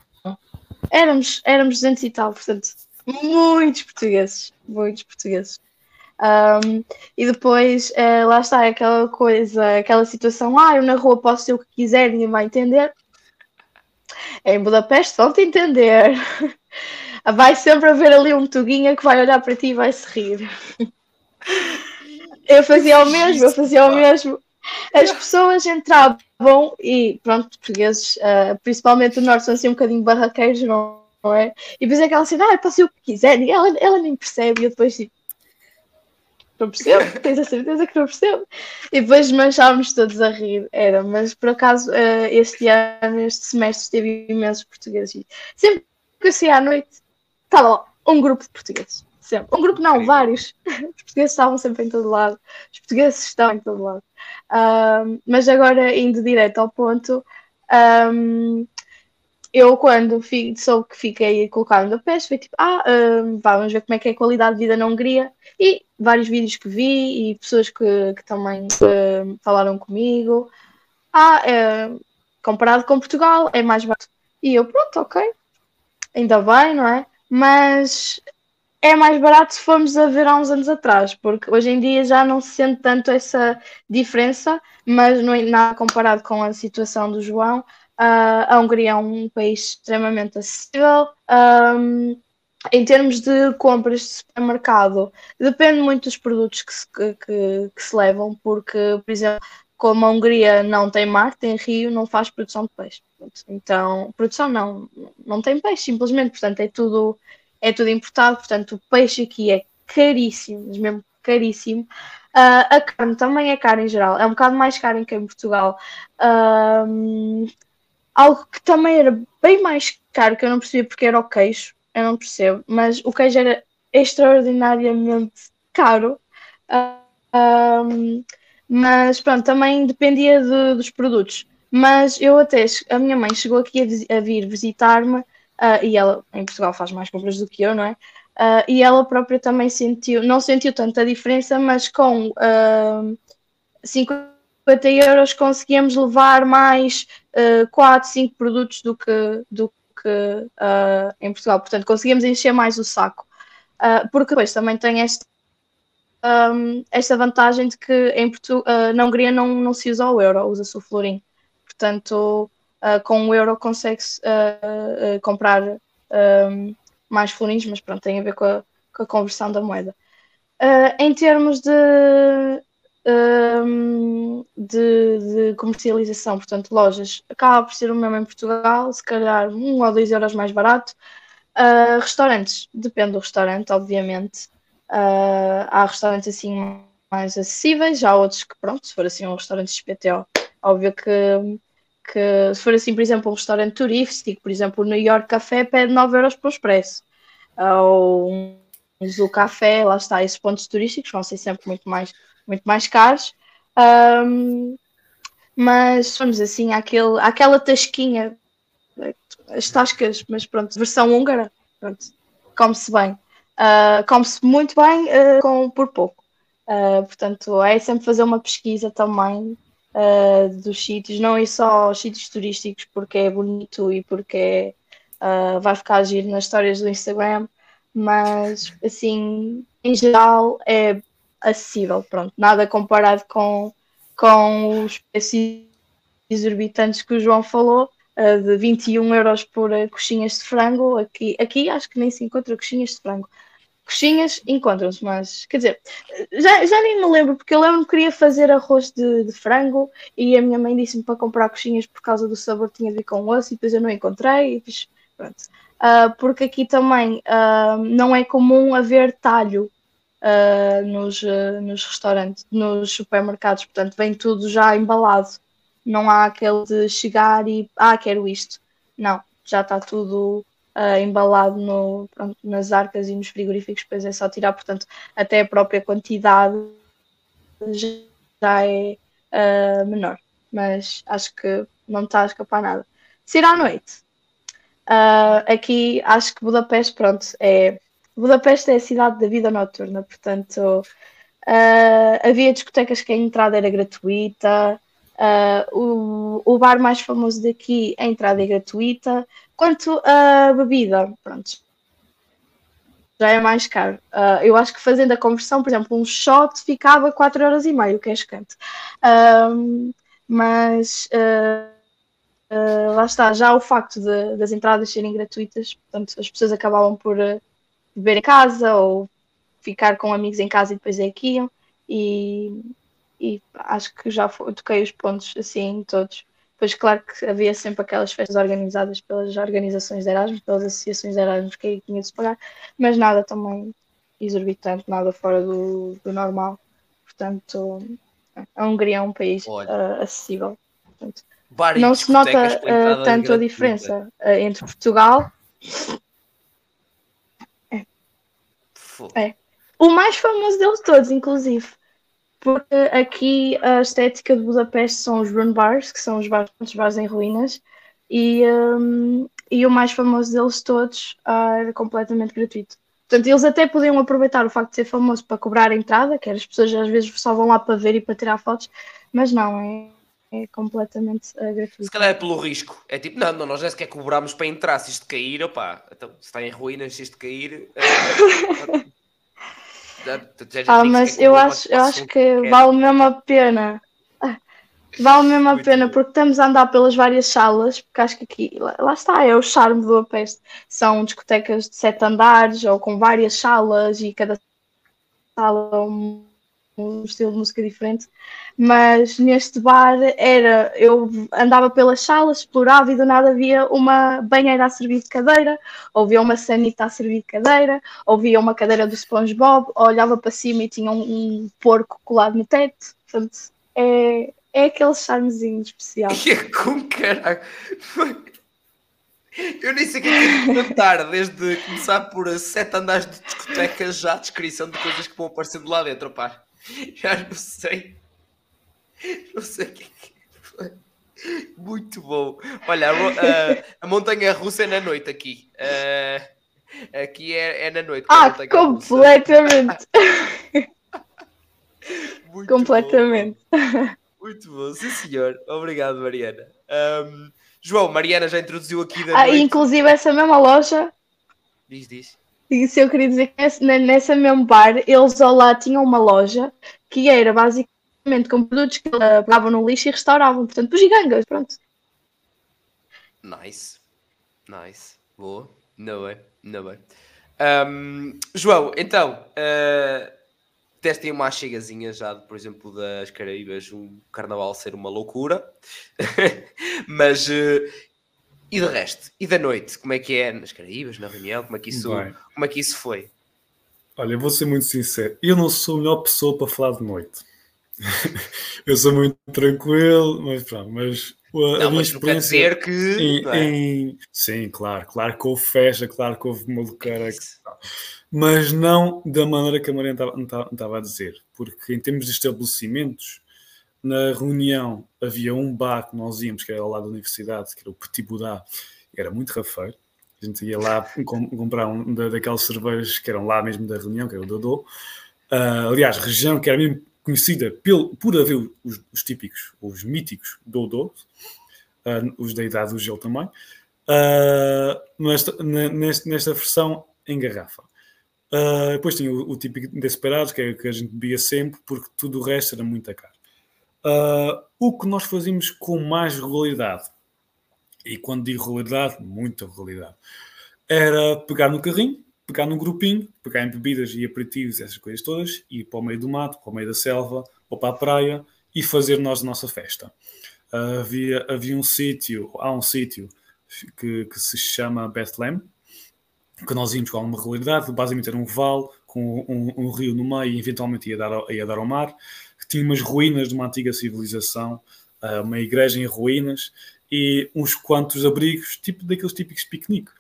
éramos, éramos 200 e tal, portanto, muitos portugueses. Muitos portugueses. Um, e depois, uh, lá está aquela coisa, aquela situação: ah, eu na rua posso ser o que quiser, ninguém vai entender. Em Budapeste vão-te entender. Vai sempre haver ali um tuguinha que vai olhar para ti e vai se rir. Eu fazia o mesmo, eu fazia o mesmo. As pessoas entravam e, pronto, portugueses, uh, principalmente do norte, são assim um bocadinho barraqueiros, não, não é? E depois é aquela assim, ah, eu posso ir o que quiser, e ela, ela nem percebe, e eu depois tipo, não percebo, tens a certeza que não percebo. E depois manchávamos todos a rir, era, mas por acaso uh, este ano, este semestre, teve imensos portugueses. Sempre que eu saía à noite, estava lá um grupo de portugueses. Sempre. Um grupo não, vários. Os portugueses estavam sempre em todo lado. Os portugueses estão em todo lado. Um, mas agora, indo direto ao ponto, um, eu quando fico, soube que fiquei colocado no PES, foi tipo, ah, um, vamos ver como é que é a qualidade de vida na Hungria. E vários vídeos que vi e pessoas que, que também uh, falaram comigo. Ah, comparado com Portugal, é mais barato. E eu, pronto, ok. Ainda bem, não é? Mas é mais barato se formos a ver há uns anos atrás, porque hoje em dia já não se sente tanto essa diferença, mas não é nada comparado com a situação do João. Uh, a Hungria é um país extremamente acessível. Um, em termos de compras de supermercado, depende muito dos produtos que se, que, que se levam, porque, por exemplo, como a Hungria não tem mar, tem rio, não faz produção de peixe. Então, produção não, não tem peixe, simplesmente, portanto, é tudo é tudo importado, portanto o peixe aqui é caríssimo, mesmo caríssimo. Uh, a carne também é cara em geral, é um bocado mais cara que em Portugal. Algo que também era bem mais caro, que eu não percebi porque era o queijo, eu não percebo, mas o queijo era extraordinariamente caro. Uh, mas pronto, também dependia de, dos produtos. Mas eu até, a minha mãe chegou aqui a, a vir visitar-me Uh, e ela em Portugal faz mais compras do que eu, não é? Uh, e ela própria também sentiu, não sentiu tanta diferença, mas com uh, 50 euros conseguíamos levar mais uh, 4, 5 produtos do que, do que uh, em Portugal. Portanto, conseguíamos encher mais o saco. Porque depois também tem este, um, esta vantagem de que em Portu na Hungria não, não se usa o euro, usa-se o florim. Portanto, uh, com um euro consegue-se uh, comprar mais florins, mas pronto, tem a ver com a, com a conversão da moeda. em termos de, um, de, de, comercialização, portanto, lojas, acaba por ser o mesmo em Portugal, se calhar um ou dois euros mais barato. Restaurantes, depende do restaurante, obviamente. Há restaurantes assim mais acessíveis, há outros que, pronto, se for assim um restaurante XPTO, óbvio que que se for assim, por exemplo, um restaurante turístico, por exemplo, o New York Café pede 9 euros por expresso. Ou um Café, lá está, esses pontos turísticos vão ser sempre muito mais, muito mais caros. Um, mas vamos assim, aquele, aquela tasquinha, as tascas, mas pronto, versão húngara, pronto, come-se bem. Uh, come-se muito bem uh, com, por pouco. Uh, portanto, é sempre fazer uma pesquisa também uh, dos sítios, não é só os sítios turísticos porque é bonito e porque uh, vai ficar a giro nas histórias do Instagram, mas assim, em geral é acessível, pronto, nada comparado com, com os preços exorbitantes que o João falou, uh, de 21 euros por coxinhas de frango, aqui, aqui acho que nem se encontra coxinhas de frango, coxinhas encontram-se, mas quer dizer, já, já nem me lembro, porque eu lembro que queria fazer arroz de, de frango e a minha mãe disse-me para comprar coxinhas por causa do sabor que tinha a ver com osso e depois eu não encontrei e pronto. Uh, porque aqui também uh, não é comum haver talho uh, nos, nos restaurantes, nos supermercados, portanto vem tudo já embalado. Não há aquele de chegar e ah, quero isto. Não, já está tudo uh, embalado no, pronto, nas arcas e nos frigoríficos, depois é só tirar, portanto, até a própria quantidade já é uh, menor. Mas acho que não está a escapar nada. Se ir à noite, uh, aqui acho que Budapeste, pronto, é. Budapeste é a cidade da vida noturna, portanto, havia discotecas que a entrada era gratuita, Uh, o, o bar mais famoso daqui, a entrada é gratuita. Quanto à bebida, pronto, já é mais caro. Uh, eu acho que fazendo a conversão, por exemplo, um shot ficava 4,5€, que é escante. Uh, mas uh, lá está, já o facto de, das entradas serem gratuitas, portanto, as pessoas acabavam por beber em casa ou ficar com amigos em casa e depois é iam. E, e acho que já toquei os pontos assim todos. Pois claro que havia sempre aquelas festas organizadas pelas organizações de Erasmus, pelas associações de Erasmus que aí tinha de se pagar, mas nada também exorbitante, nada fora do, do normal. Portanto, a Hungria é um país uh, acessível. Portanto, não se nota uh, tanto a diferença uh, entre Portugal. É. é. O mais famoso deles todos, inclusive. Porque aqui a estética de Budapeste são os run bars, que são os bares, os bares em ruínas, e, um, e o mais famoso deles todos uh, era completamente gratuito. Portanto, eles até podiam aproveitar o facto de ser famoso para cobrar a entrada, que as pessoas às vezes só vão lá para ver e para tirar fotos, mas não, é, é completamente uh, gratuito.
Se calhar é pelo risco. É tipo, não, não nós nem sequer cobramos para entrar. Se isto cair, opá, então, se está em ruínas, se isto cair. Uh,
ah, mas eu acho, eu acho que vale mesmo a pena. Vale mesmo a pena porque estamos a andar pelas várias salas, porque acho que aqui, lá, lá está, é o charme do Apeste. São discotecas de sete andares ou com várias salas e cada sala um, um estilo de música diferente. Mas neste bar era, eu andava pelas salas, explorava e do nada havia uma banheira a servir de cadeira, ou havia uma sanita a servir de cadeira, ou havia uma cadeira do SpongeBob, olhava para cima e tinha um, um porco colado no teto. Portanto, é, é aquele charmezinho especial.
É com caralho. Eu nem sei o que é comentar, desde começar por sete andares de discotecas já a descrição de coisas que vão aparecendo lá dentro, pá. Já não sei. Não sei o que é que Muito bom. Olha, a, a, montanha russa é na noite aqui. Uh, aqui é, é, na noite.
Ah, completamente. completamente.
Bom. Muito bom, sim senhor. Obrigado, Mariana. Um, João, Mariana já introduziu aqui da
ah, noite. Inclusive essa mesma loja.
Diz, diz.
Isso eu queria dizer que nessa mesmo bar, eles lá tinham uma loja que era basicamente com produtos que pegavam no lixo e restauravam. Portanto, gigangas, pronto.
Nice. Nice. Boa. Não é? Não é. Um, João, então, uh, testem uma chegazinha já, por exemplo, das Caraíbas, um carnaval ser uma loucura. Mas uh, e de resto? E da noite? Como é que é nas Caraíbas, na reunião? Como é que isso, como é que isso foi?
Olha, eu vou ser muito sincero, eu não sou a melhor pessoa para falar de noite. eu sou muito tranquilo, mas pronto, mas a
não, minha experiência que.
Em, é? em... Sim, claro, claro que houve festa, claro que houve maluqueira, mas não da maneira que a Maria estava a dizer, porque em termos de estabelecimentos, na reunião havia um bar que nós íamos, que era ao lado da universidade, que era o Petit Boudin, era muito rafeiro. A gente ia lá comprar um daquelas cervejas que eram lá mesmo da reunião, que era o Dodô. Uh, aliás, região que era mesmo conhecida pelo, por haver os, os típicos, os míticos Dodô, uh, os da idade do gelo também, uh, nesta, nesta, nesta versão em garrafa. Uh, depois tinha o, o típico Desperados, que, é, que a gente bebia sempre, porque tudo o resto era muito caro. Uh, o que nós fazíamos com mais regularidade, e quando digo regularidade, muita regularidade, era pegar no carrinho, pegar num grupinho, pegar em bebidas e aperitivos, essas coisas todas, ir para o meio do mato, para o meio da selva ou para a praia e fazer nós a nossa festa. Uh, havia, havia um sítio, há um sítio que, que se chama Bethlehem, que nós íamos com alguma regularidade, basicamente era um vale com um, um, rio no meio e eventualmente ia dar, ia dar ao mar, tinha umas ruínas de uma antiga civilização, uh, uma igreja em ruínas e uns quantos abrigos, tipo daqueles típicos piquenique.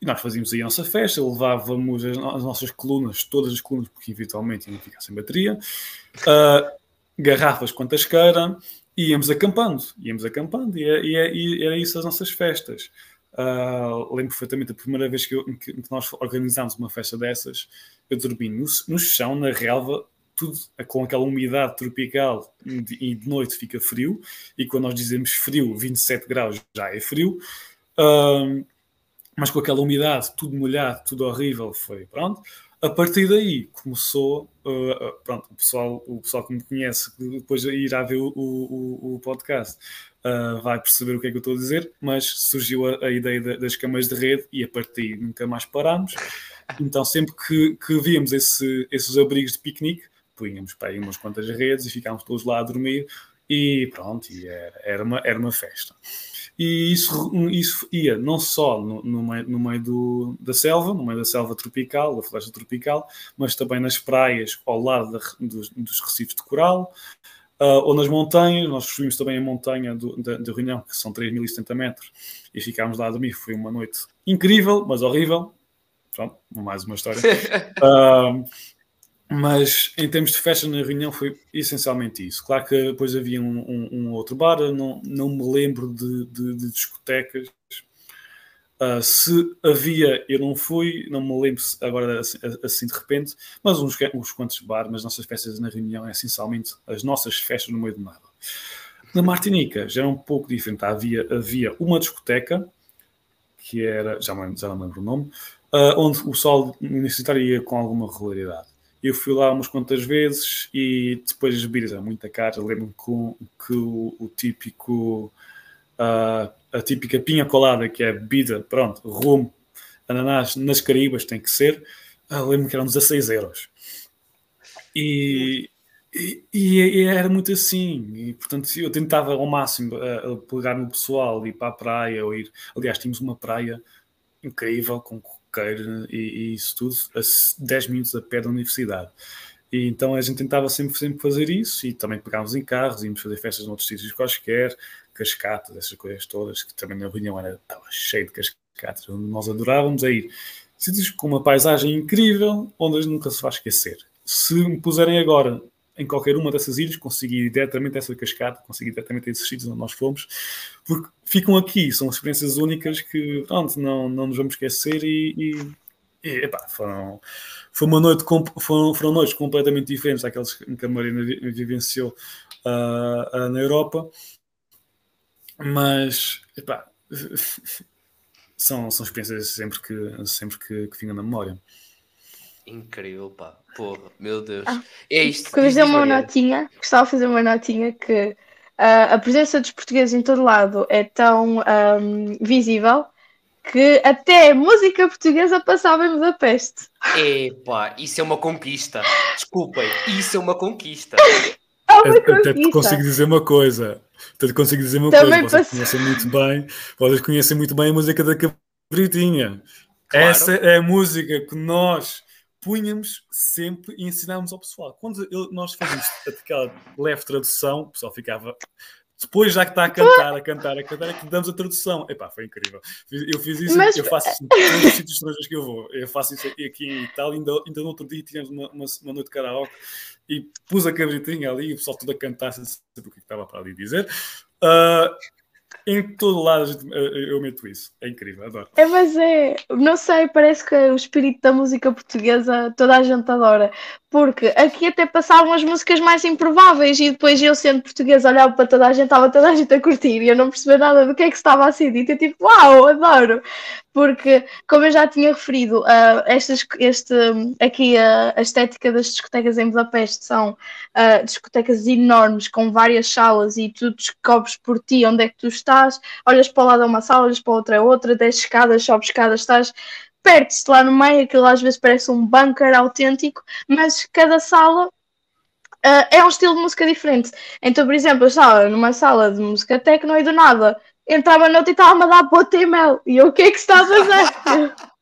E nós fazíamos aí a nossa festa, levávamos as, as nossas colunas, todas as colunas, porque eventualmente iam ficar sem bateria, uh, garrafas quantas queira, e íamos acampando, íamos acampando, e, e, e era isso as nossas festas. Uh, lembro perfeitamente a primeira vez que, eu, que, nós organizámos uma festa dessas, eu dormi no, no chão, na relva, tudo com aquela umidade tropical e de noite fica frio, e quando nós dizemos frio, 27 graus já é frio, uh, mas com aquela umidade, tudo molhado, tudo horrível, foi pronto. A partir daí começou, uh, pronto, o pessoal, o pessoal que me conhece, depois irá ver o, o, o podcast, uh, vai perceber o que é que eu estou a dizer, mas surgiu a, a ideia de, das camas de rede e a partir nunca mais parámos. Então, sempre que, que víamos esse, esses abrigos de piquenique, punhamos para aí umas quantas redes e ficámos todos lá a dormir e pronto, e era, era, uma, era uma festa. E isso, isso ia não só no, no, meio, no meio do, da selva, no meio da selva tropical, da floresta tropical, mas também nas praias ao lado da, dos, dos recifes de coral, uh, ou nas montanhas. Nós subimos também a montanha do, da, da Reunião, que são 3.070 metros, e ficámos lá a dormir. Foi uma noite incrível, mas horrível. Pronto, mais uma história. uh, mas em termos de festa na reunião foi essencialmente isso. Claro que depois havia um, um, um outro bar, não, não me lembro de, de, de discotecas. Uh, se havia, eu não fui, não me lembro agora assim, assim de repente, mas uns, uns quantos bar, mas nossas festas na reunião é essencialmente as nossas festas no meio do nada. Na Martinica já era um pouco diferente. Havia, havia uma discoteca, que era, já, já não lembro o nome, uh, onde o sol universitário ia com alguma regularidade. Eu fui lá umas quantas vezes e depois as bebidas eram muito caras. Lembro-me que, que o, o, típico, uh, a típica pinha colada, que é bebida, pronto, rumo, ananás nas Caribas, tem que ser. Uh, Lembro-me que eram 16 euros. E, e, e, era muito assim, e portanto eu tentava ao máximo uh, pegar no pessoal, ir para a praia, ou ir. Aliás, tínhamos uma praia incrível, com coqueiro e, e isso tudo, a 10 minutos a pé da universidade. E então a gente tentava sempre, sempre fazer isso e também pegávamos em carros, íamos fazer festas em outros sítios quaisquer, cascatas, essas coisas todas, que também na reunião era, estava cheio de cascatas, onde nós adorávamos a ir. Sítios com uma paisagem incrível, onde nunca se vai esquecer. Se me puserem agora em qualquer uma dessas ilhas, conseguir ir diretamente essa cascata, conseguir ir diretamente esses sítios onde nós fomos, porque ficam aqui, são experiências únicas que, pronto, não, não nos vamos esquecer e, e, e epá, foram, foi uma noite, foram, foram noites completamente diferentes daquelas que a Marina vivenciou uh, uh, na Europa, mas, epá, são, são experiências sempre que, sempre que, que ficam na memória.
Incrível, pá. Porra, meu Deus. Ah, é isto.
Quero fazer uma notinha, gostava de fazer uma notinha que uh, a presença dos portugueses em todo lado é tão um, visível que até música portuguesa passava em Budapeste.
Epá, isso é uma conquista. Desculpem, isso é uma conquista.
É uma conquista.
Até te consigo dizer uma coisa. Até te consigo dizer uma Também coisa. Vocês conhecem muito bem, vocês conhecem muito bem a música da Cabritinha. Claro. Essa é a música que nós punhamos sempre e ensinávamos ao pessoal. Quando nós fazíamos aquela leve tradução, o pessoal ficava. Depois, já que está a cantar, a cantar, a cantar, é que damos a tradução. Epá, foi incrível. Eu fiz isso, Mas... eu faço isso em todos os sítios estrangeiros que eu vou. Eu faço isso aqui em Itália. Ainda, ainda no outro dia tivemos uma, uma, uma noite de karaoke e pus a cabritinha ali e o pessoal todo a cantar sem saber o que estava para ali dizer. Uh, em todo lado eu meto isso. É incrível, adoro.
É, mas é, não sei, parece que o espírito da música portuguesa toda a gente adora. Porque aqui até passavam as músicas mais improváveis e depois eu, sendo portuguesa, olhava para toda a gente, estava toda a gente a curtir e eu não percebia nada do que é que estava a ser dito. Eu tipo, uau, adoro! Porque, como eu já tinha referido, uh, estas, este, aqui uh, a estética das discotecas em Budapeste são uh, discotecas enormes com várias salas e tu descobres por ti onde é que tu estás, olhas para o lado a uma sala, olhas para outra a outra, desce escadas, sobes escadas, estás perdes-te lá no meio, aquilo às vezes parece um bunker autêntico, mas cada sala uh, é um estilo de música diferente. Então, por exemplo, eu estava numa sala de música techno e do nada entrava na outra e estava-me a dar bota e mel. E eu, o que é que está a fazer?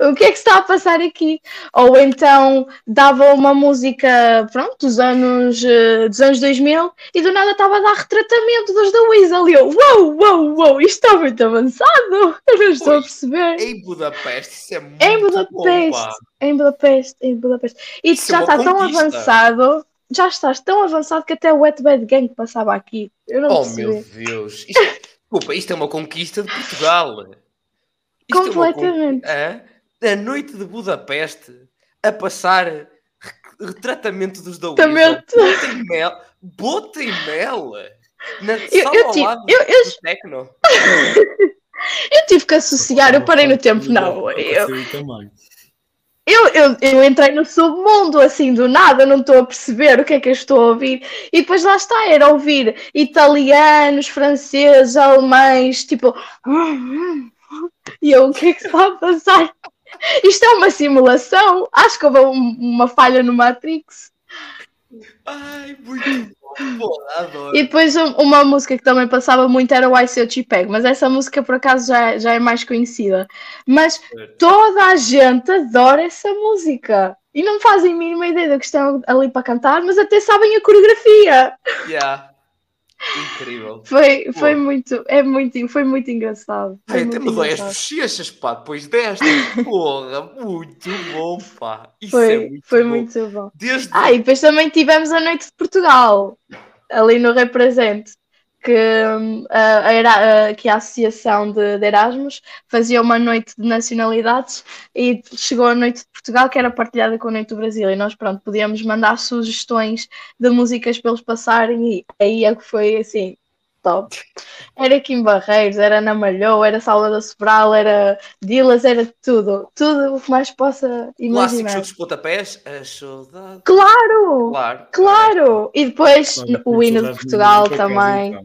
o que é que está a passar aqui? Ou então dava uma música, pronto, dos anos, uh, dos anos 2000 e do nada estava a dar retratamento dos da Weasel e eu, uou, uou, uou, isto está muito avançado, eu não estou a perceber.
Em Budapeste, isso é muito em
Budapeste,
bom,
Em Budapeste, em Budapeste. E isso já é está tão avançado já estás tão avançado que até o Wet Bad Gang passava aqui. Eu não
oh
percebi.
meu Deus! Isto, desculpa, isto é uma conquista de Portugal.
Isto Completamente.
É uma, a noite de Budapeste a passar retratamento dos da Bota e mel. Bota e mel. Na eu, eu, ao lado eu, eu, do Tecno.
eu tive que associar, eu parei no tempo, não. Eu, também. Eu, eu, eu entrei no submundo assim do nada, não estou a perceber o que é que eu estou a ouvir. E depois lá está, era ouvir italianos, franceses, alemães, tipo. E eu, o que é que está a passar? Isto é uma simulação? Acho que houve uma falha no Matrix.
Ai, muito adoro.
E depois um- uma música que também passava muito era o I Say Eu Te Pego, mas essa música por acaso já, já é mais conhecida. Mas toda a gente adora essa música. E não fazem a mínima ideia do que estão ali para cantar, mas até sabem a coreografia.
Yeah. Incrível.
Foi, foi muito, é muito, foi muito engraçado. Foi
Ai,
muito
até me dói as bochechas, pá, depois desta. Porra, muito bom, pá. Isso é
Foi,
muito
foi
bom.
muito bom.
Desde.
Ah, e depois também tivemos a Noite de Portugal, ali no Represente, que, hum, a, que a Associação de, de Erasmus fazia uma noite de nacionalidades e chegou a Noite de Portugal, que era partilhada com a Noite do Brasil, e nós, pronto, podíamos mandar sugestões de músicas para eles passarem, e aí é que foi assim. Top. Era Kim Barreiros, era Ana Malhou, era Salvador Sobral, era Dilas, era tudo. Tudo o que mais possa imaginar.
jogo dos pontapés. A saudade.
Claro!
Claro.
Claro! E depois
Claro,
o hino de Portugal também.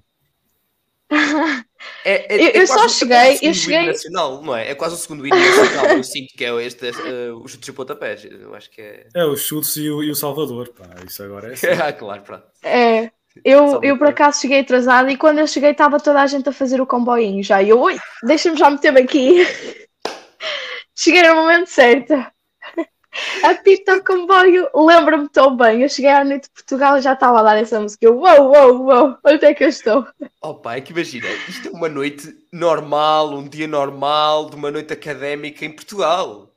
É, é-
Eu-
é
eu só cheguei- eu
segundo
cheguei-
nacional, não é? É quase o segundo hino nacional. Eu sinto que é este, eh, os chutes e pontapés. Eu acho que é.
É, os chutes e o, e o Salvador, pá, isso agora é assim.
Ah, claro, pronto.
É, eu,
Salvador.
eu por acaso cheguei atrasada e quando eu cheguei estava toda a gente a fazer o comboinho já. E eu, oi, deixa-me já meter-me aqui. Cheguei no momento certo. Apita o comboio, lembro-me tão bem. Eu cheguei à noite de Portugal e já estava a dar essa música. Eu, uou, uou, uou, onde é que eu estou?
Opa, é que imagina, isto é uma noite normal, um dia normal, de uma noite académica em Portugal.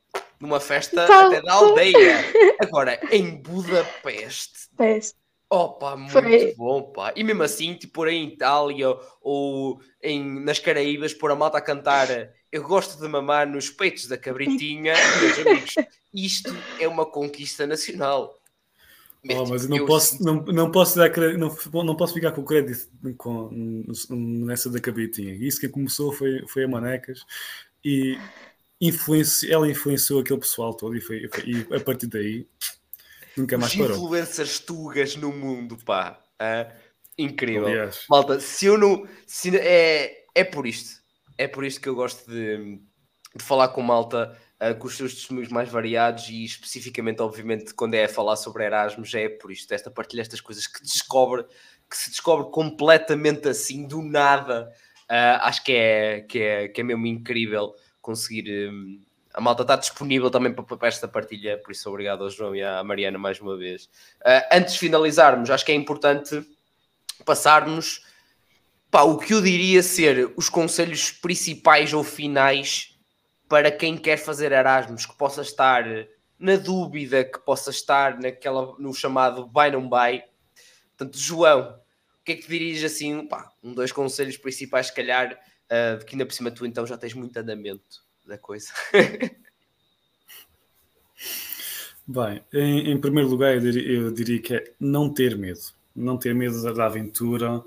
Numa festa
Tal-
até da aldeia. Agora, em Budapeste.
Péssimo.
Opa, muito
Foi-
bom, pá. E mesmo assim, tipo, em Itália ou em, nas Caraíbas, pôr a malta a cantar Eu gosto de mamar nos peitos da cabritinha, meus amigos. Isto é uma conquista nacional.
Oh, mas eu não
Eu
posso, não, não posso dar não, não posso ficar com o crédito com, nessa da cabritinha. Isso que começou foi, foi a Manecas e influenci, ela influenciou aquele pessoal todo e, foi, foi- e a partir daí nunca mais
Os
parou.
influencers tugas no mundo, pá. Ah, incrível.
Aliás,
Malta, se eu não. Se, é, é por isto. É por isto que eu gosto de, de falar com malta ah, com os seus testemunhos mais variados e especificamente, obviamente, quando é a falar sobre Erasmus, é por isto, esta partilha, estas coisas que descobre, que se descobre completamente assim, do nada. Ah, acho que é, que, é, que é mesmo incrível conseguir. hum, a malta está disponível também para, para esta partilha, por isso obrigado ao João e à Mariana mais uma vez. Ah, antes de finalizarmos, acho que é importante passarmos pá, o que eu diria ser os conselhos principais ou finais para quem quer fazer Erasmus, que possa estar na dúvida, que possa estar naquela, no chamado vai não vai. Portanto, João, o que é que dirias assim, pá, um, dois conselhos principais, se calhar, ah, que ainda por cima tu então já tens muito andamento da coisa.
bem, em, em primeiro lugar eu diria, eu diria que é não ter medo. Não ter medo da aventura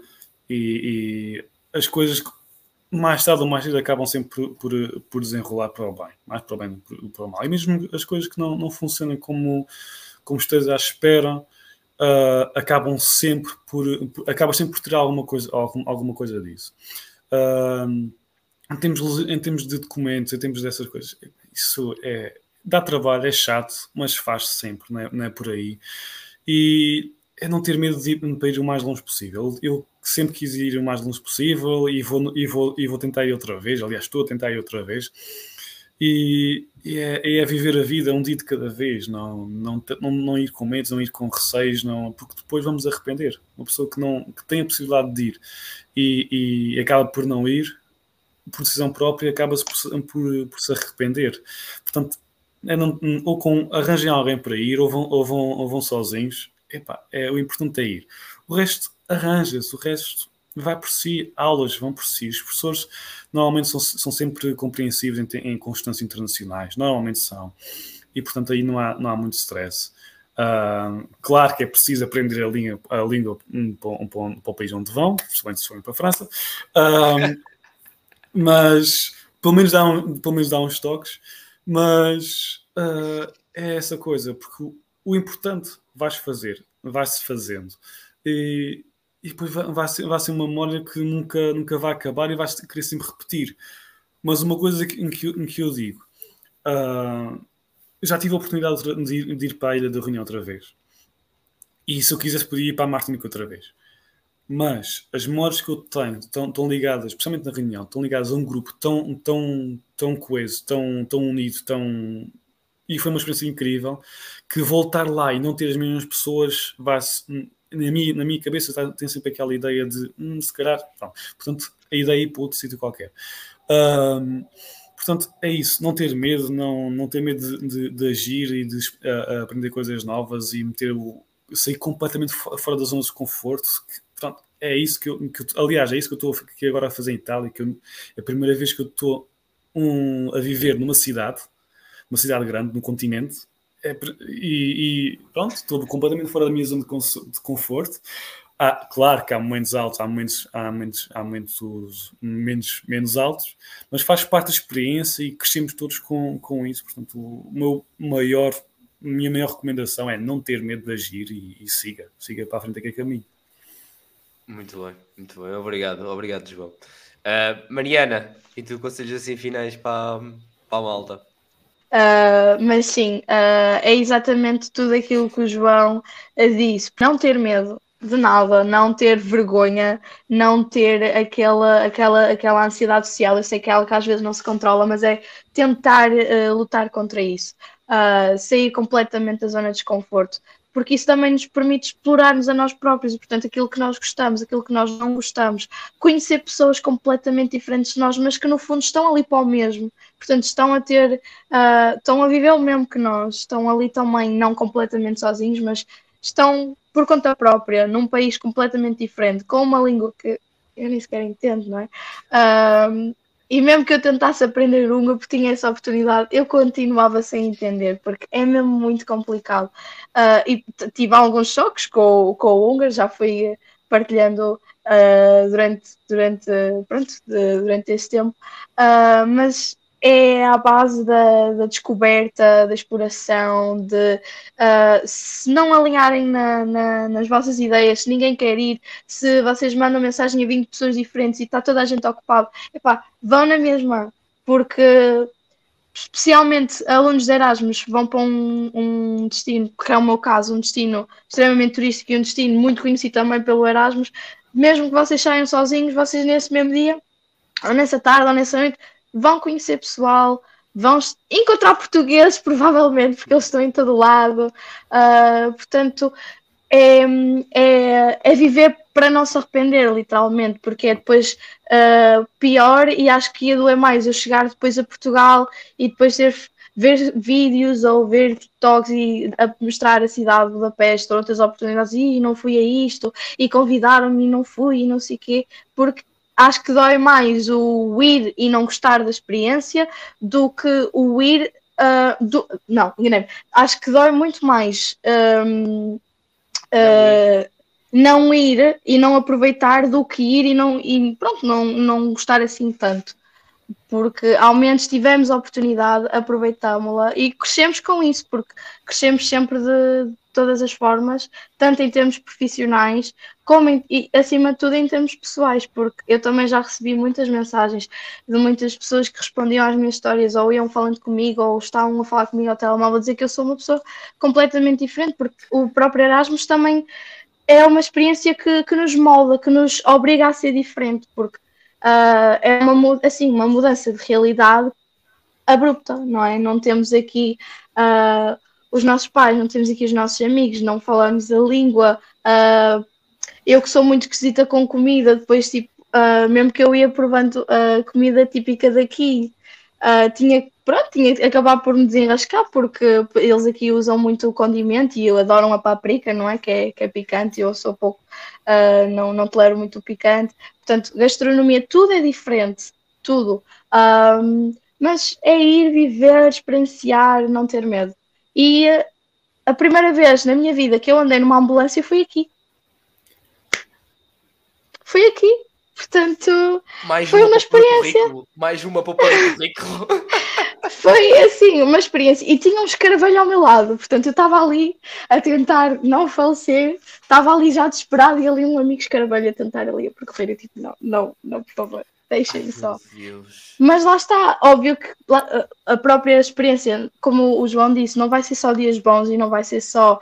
e, e as coisas mais tarde ou mais cedo acabam sempre por, por, por desenrolar para o bem, mais para o bem do que para o mal. E mesmo as coisas que não, não funcionam como, como estás à espera, ah, acabam sempre por, por sempre por tirar alguma coisa, algum- alguma coisa disso. Ah, em, termos, em termos de documentos, em termos dessas coisas, isso é dá trabalho, é chato, mas faz-se sempre, não é, não é por aí. E é não ter medo de ir, para ir o mais longe possível. Eu sempre quis ir o mais longe possível e vou, e vou, e vou tentar ir outra vez. Aliás, estou a tentar ir outra vez. E, e é, é viver a vida um dia de cada vez, não, não, não, não ir com medos, não ir com receios, não, porque depois vamos arrepender. Uma pessoa que, não, que tem a possibilidade de ir e, e acaba por não ir, por decisão própria, acaba-se por, por, por se arrepender. Portanto, é não- ou com, arranjem alguém para ir, ou vão, ou vão, ou vão sozinhos. Epá, é, o importante é ir. O resto arranja-se, o resto vai por si, aulas vão por si. Os professores normalmente são, são sempre compreensivos em, em constâncias internacionais, normalmente são. E portanto aí não há, não há muito stress. Ah, claro que é preciso aprender a língua, a língua um, para, um, para o- para o país onde vão, principalmente se forem para a França. Ah, mas pelo menos dá, um, pelo menos dá uns toques. Mas ah, é essa coisa, porque o, importante vais fazer, vai-se fazendo. E, e depois vai, vai, ser, vai ser uma memória que nunca, nunca vai acabar e vais querer sempre repetir. Mas uma coisa em, que, em que eu digo, eu já tive a oportunidade de ir, de ir para a Ilha da Rainha outra vez. E se eu quisesse, podia ir para a Martinique outra vez. Mas as memórias que eu tenho estão, estão ligadas, especialmente na reunião, estão ligadas a um grupo tão, tão, tão coeso, tão, tão unido, tão. E foi uma experiência incrível que voltar lá e não ter as mesmas pessoas na minha, na minha cabeça tá, tem sempre aquela ideia de hum, se calhar. Portanto, a ideia é ir para outro sítio qualquer. Um, portanto, é isso, não ter medo, não, não ter medo de, de, de agir e de uh, aprender coisas novas e meter o, sair completamente fora das zonas de conforto. Que, pronto, é isso que eu, que aliás, é isso que eu estou aqui agora a fazer em Itália, que eu, é a primeira vez que eu estou um, a viver numa cidade, uma cidade grande, num continente, é, e, e, pronto, estou completamente fora da minha zona de, de conforto. Há, claro que há momentos altos, há momentos, há momentos, há momentos menos, menos altos, mas faz parte da experiência e crescemos todos com, com isso. Portanto, o meu maior minha maior recomendação é não ter medo de agir e, e siga, siga para a frente aquele caminho.
Muito bem, muito bem, obrigado, obrigado, João. Uh, Mariana, e tu conselhos assim finais para, para a malta?
Uh, mas sim, uh, é exatamente tudo aquilo que o João disse. Não ter medo de nada, não ter vergonha, não ter aquela, aquela, aquela ansiedade social. Eu sei que é algo que às vezes não se controla, mas é tentar uh, lutar contra isso sair completamente da zona de desconforto, porque isso também nos permite explorar-nos a nós próprios e, portanto, aquilo que nós gostamos, aquilo que nós não gostamos, conhecer pessoas completamente diferentes de nós, mas que no fundo estão ali para o mesmo, portanto, estão a ter, uh, estão a viver o mesmo que nós, estão ali também, não completamente sozinhos, mas estão por conta própria, num país completamente diferente, com uma língua que eu nem sequer entendo, não é? Uh, e mesmo que eu tentasse aprender húngaro, porque tinha essa oportunidade, eu continuava sem entender, porque é mesmo muito complicado. Uh, e tive alguns choques com, com o húngaro, já fui partilhando uh, durante, durante, pronto, de, durante esse tempo, uh, mas é a base da, da, descoberta, da exploração, de uh, se não alinharem na, na, nas vossas ideias, se ninguém quer ir, se vocês mandam mensagem a 20 pessoas diferentes e está toda a gente ocupada, epá, vão na mesma, porque especialmente alunos de Erasmus vão para um, um, destino, que é o meu caso, um destino extremamente turístico e um destino muito conhecido também pelo Erasmus, mesmo que vocês saiam sozinhos, vocês nesse mesmo dia, ou nessa tarde, ou nessa noite, vão conhecer pessoal, vão encontrar portugueses, provavelmente, porque eles estão em todo lado. Uh, portanto, é, é, é, viver para não se arrepender, literalmente, porque é depois uh, pior e acho que ia doer mais eu chegar depois a Portugal e depois ter ver vídeos ou ver TikToks e a mostrar a cidade de Budapeste ou outras oportunidades e não fui a isto e convidaram-me e não fui e não sei o quê, porque acho que dói mais o ir e não gostar da experiência do que o ir. Uh, do, não, enganei Acho que dói muito mais um, uh, ah, não, ir. e não aproveitar do que ir e, não, e pronto, não, não gostar assim tanto. Porque ao menos tivemos a oportunidade, aproveitámos-la e crescemos com isso, porque crescemos sempre de, todas as formas, tanto em termos profissionais como em, e acima de tudo em termos pessoais, porque eu também já recebi muitas mensagens de muitas pessoas que respondiam às minhas histórias ou iam falando comigo ou estavam a falar comigo ao telemóvel dizer que eu sou uma pessoa completamente diferente, porque o próprio Erasmus também é uma experiência que, que nos molda, que nos obriga a ser diferente, porque uh, é uma, assim, uma mudança de realidade abrupta, não é? Não temos aqui uh, os nossos pais, não temos aqui os nossos amigos, não falamos a língua. Uh, eu que sou muito esquisita com comida, depois, tipo, uh, mesmo que eu ia provando a uh, comida típica daqui, tinha, pronto, tinha que acabar por me desenrascar, porque eles aqui usam muito o condimento e eu adoro a paprika, não é? Que é, que é picante, eu sou pouco, não, não tolero muito o picante. Portanto, gastronomia, tudo é diferente, tudo. mas é ir, viver, experienciar, não ter medo. E a primeira vez na minha vida que eu andei numa ambulância foi aqui. Foi aqui. Portanto, mais foi uma, uma experiência.
Mais uma para o currículo.
foi assim, uma experiência. E tinha um escaravelho ao meu lado. Portanto, eu estava ali a tentar não falecer. Estava ali já desesperado e ali um amigo escaravelho a tentar ali a percorrer. Eu tipo, não, não, não, por favor deixem só. Mas lá está, óbvio que a própria experiência, como o João disse, não vai ser só dias bons e não vai ser só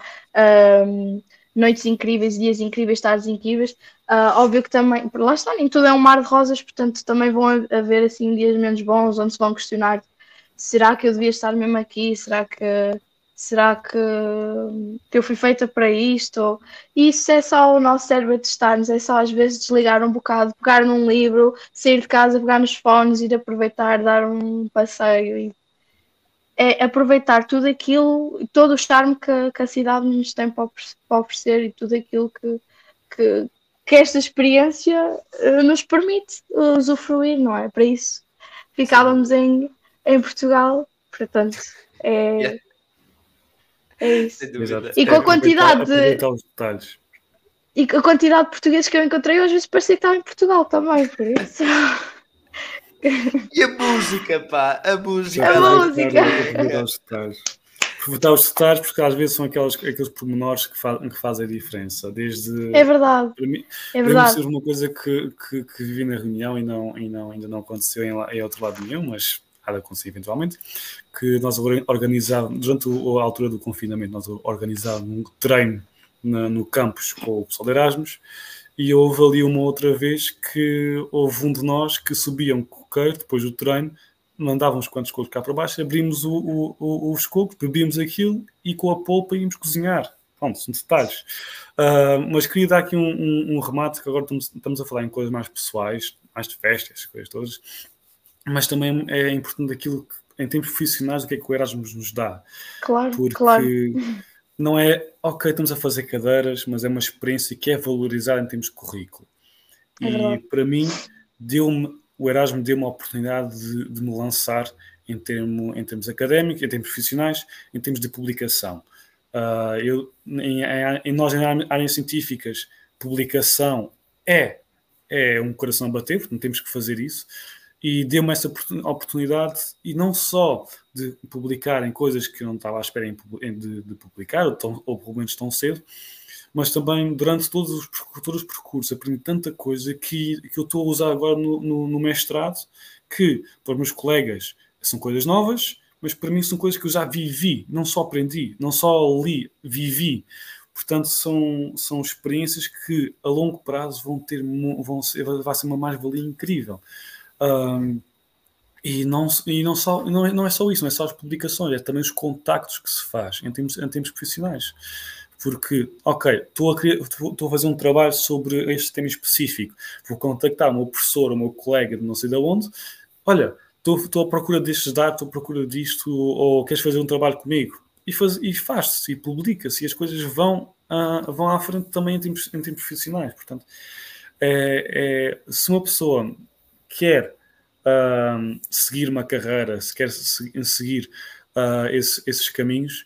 um, noites incríveis, dias incríveis, tardes incríveis. Uh, óbvio que também, lá está, nem tudo é um mar de rosas, portanto também vão haver assim dias menos bons, onde se vão questionar será que eu devia estar mesmo aqui? Será que será que, eu fui feita para isto? Isso é só o nosso cérebro testar-nos, é só às vezes desligar um bocado, pegar num livro, sair de casa, pegar nos fones, ir aproveitar, dar um passeio e é aproveitar tudo aquilo, todo o charme que, que a cidade nos tem para oferecer e tudo aquilo que, que, que esta experiência uh, nos permite usufruir, não é? Para isso ficávamos em, em Portugal, portanto é, yeah. É isso. E com a quantidade de. E com a quantidade de portugueses que eu encontrei, às vezes parecia que estava em Portugal também, por isso.
E a música, pá, a música.
A música.
Aproveitar os detalhes, porque às vezes são aqueles, aqueles pormenores que, fa que fazem a diferença. Desde,
é verdade.
Para mim,
é verdade.
Para mim, uma coisa que, que, que, vivi na reunião e, não, e não, ainda não aconteceu em, em outro lado nenhum, mas de acontecer eventualmente, que nós organizávamos, durante a altura do confinamento, nós organizávamos um treino na, no campus com o pessoal de Erasmus e houve ali uma outra vez que houve um de nós que subia um coqueiro depois do treino, mandava uns quantos cocos cá para baixo, abrimos o, o, o, os cocos, bebíamos aquilo e com a polpa íamos cozinhar. Pronto, são detalhes. Uh, mas queria dar aqui um, um, um, remate, que agora estamos, estamos a falar em coisas mais pessoais, mais de festas, coisas todas, mas também é importante aquilo que, em termos profissionais, o que é que o Erasmus nos dá.
Claro,
Porque
claro
não é, ok, estamos a fazer cadeiras, mas é uma experiência que é valorizada em termos de currículo. É e para mim, deu-me, o Erasmus deu-me a oportunidade de, de, me lançar em, termo, em termos académicos, em termos profissionais, em termos de publicação. Uh, eu, em, em, nós, em áreas científicas, publicação é, é um coração a bater, portanto temos que fazer isso e deu-me essa oportunidade e não só de publicar em coisas que eu não estava à espera de, de publicar, ou, tão, ou pelo menos tão cedo, mas também durante todos os, todos os percursos aprendi tanta coisa que, que eu estou a usar agora no, no, no, mestrado, que para os meus colegas são coisas novas, mas para mim são coisas que eu já vivi, não só aprendi, não só li, vivi. Portanto, são, são experiências que a longo prazo vão ter vão ser, vai ser uma mais-valia incrível. Um, e não, e não, só, não, é, não é só isso, não é só as publicações, é também os contactos que se faz em termos, em termos profissionais. Porque, ok, estou a, estou a fazer um trabalho sobre este tema específico, vou contactar o meu professor, o meu colega de não sei de onde, olha, estou, estou à procura destes dados, estou à procura disto, ou queres fazer um trabalho comigo? E, faz, e faz-se, e publica-se, e as coisas vão, uh, vão à frente também em termos, em termos profissionais. Portanto, é, é, se uma pessoa quer uh, seguir uma carreira, se quer seguir uh, esse, esses caminhos,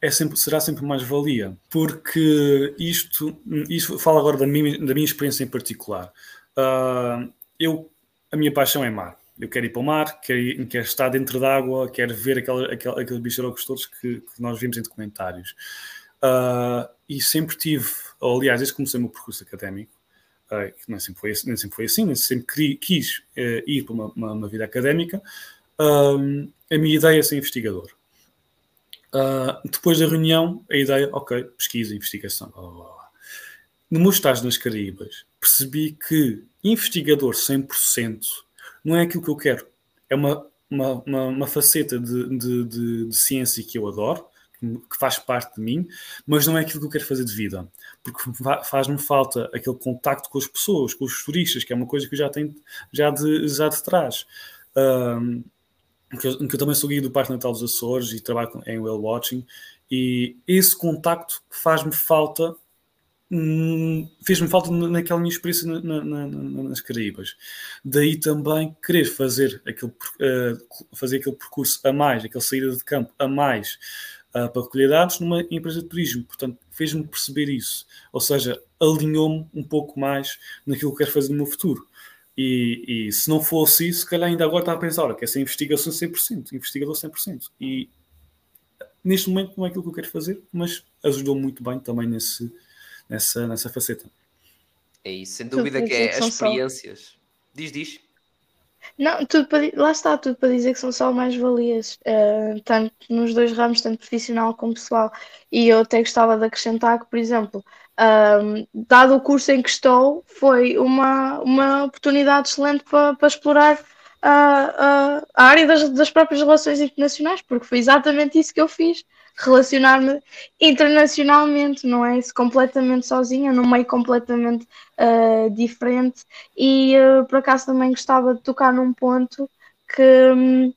é sempre, será sempre mais valia, porque isto, isto falo agora da minha, da minha experiência em particular. Uh, eu, a minha paixão é mar. Eu quero ir para o mar, quero, ir, quero estar dentro d'água, quero ver aquela, aquela, aqueles bicharocos todos que, que, nós vimos em documentários. Uh, e sempre tive, aliás, desde que comecei o meu percurso académico, nem, sempre foi, nem sempre foi assim, nem sempre quis uh, ir para uma, uma, uma vida académica, uh, a minha ideia é ser investigador. Ah, depois da reunião, a ideia, ok, pesquisa, investigação. Oh. No meu estágio nas Caraíbas, percebi que investigador 100% não é aquilo que eu quero. É uma, uma, uma, uma faceta de, de, de, de ciência que eu adoro, que faz parte de mim, mas não é aquilo que eu quero fazer de vida, porque faz-me falta aquele contacto com as pessoas, com os turistas, que é uma coisa que eu já tenho já de, já de trás. Um, que, eu, que eu também sou guia do Parque Natal dos Açores e trabalho em whale watching, e esse contacto faz-me falta hum, fez-me falta naquela minha experiência na, na, na, nas Caraíbas. Daí também querer fazer aquele, uh, fazer aquele percurso a mais, aquela saída de campo a mais, uh, para recolher dados numa empresa de turismo. Portanto, fez-me perceber isso. Ou seja, alinhou-me um pouco mais naquilo que quero fazer no meu futuro. E, e, se não fosse isso, se calhar ainda agora estava a pensar, olha, quer ser investigação 100%, investigador 100%. E neste momento não é aquilo que eu quero fazer, mas ajudou muito bem também nesse, nessa, nessa faceta.
É isso, sem dúvida que é as experiências. Diz, diz.
Não, tudo para, lá está, tudo para dizer que são só mais-valias, uh, tanto nos dois ramos, tanto profissional como pessoal. E eu até gostava de acrescentar que, por exemplo, um, dado o curso em que estou, foi uma, uma oportunidade excelente para, para explorar a, a, a área das, das próprias relações internacionais, porque foi exatamente isso que eu fiz relacionar-me internacionalmente, não é? Completamente sozinha, num meio completamente uh, diferente. E uh, por acaso também gostava de tocar num ponto que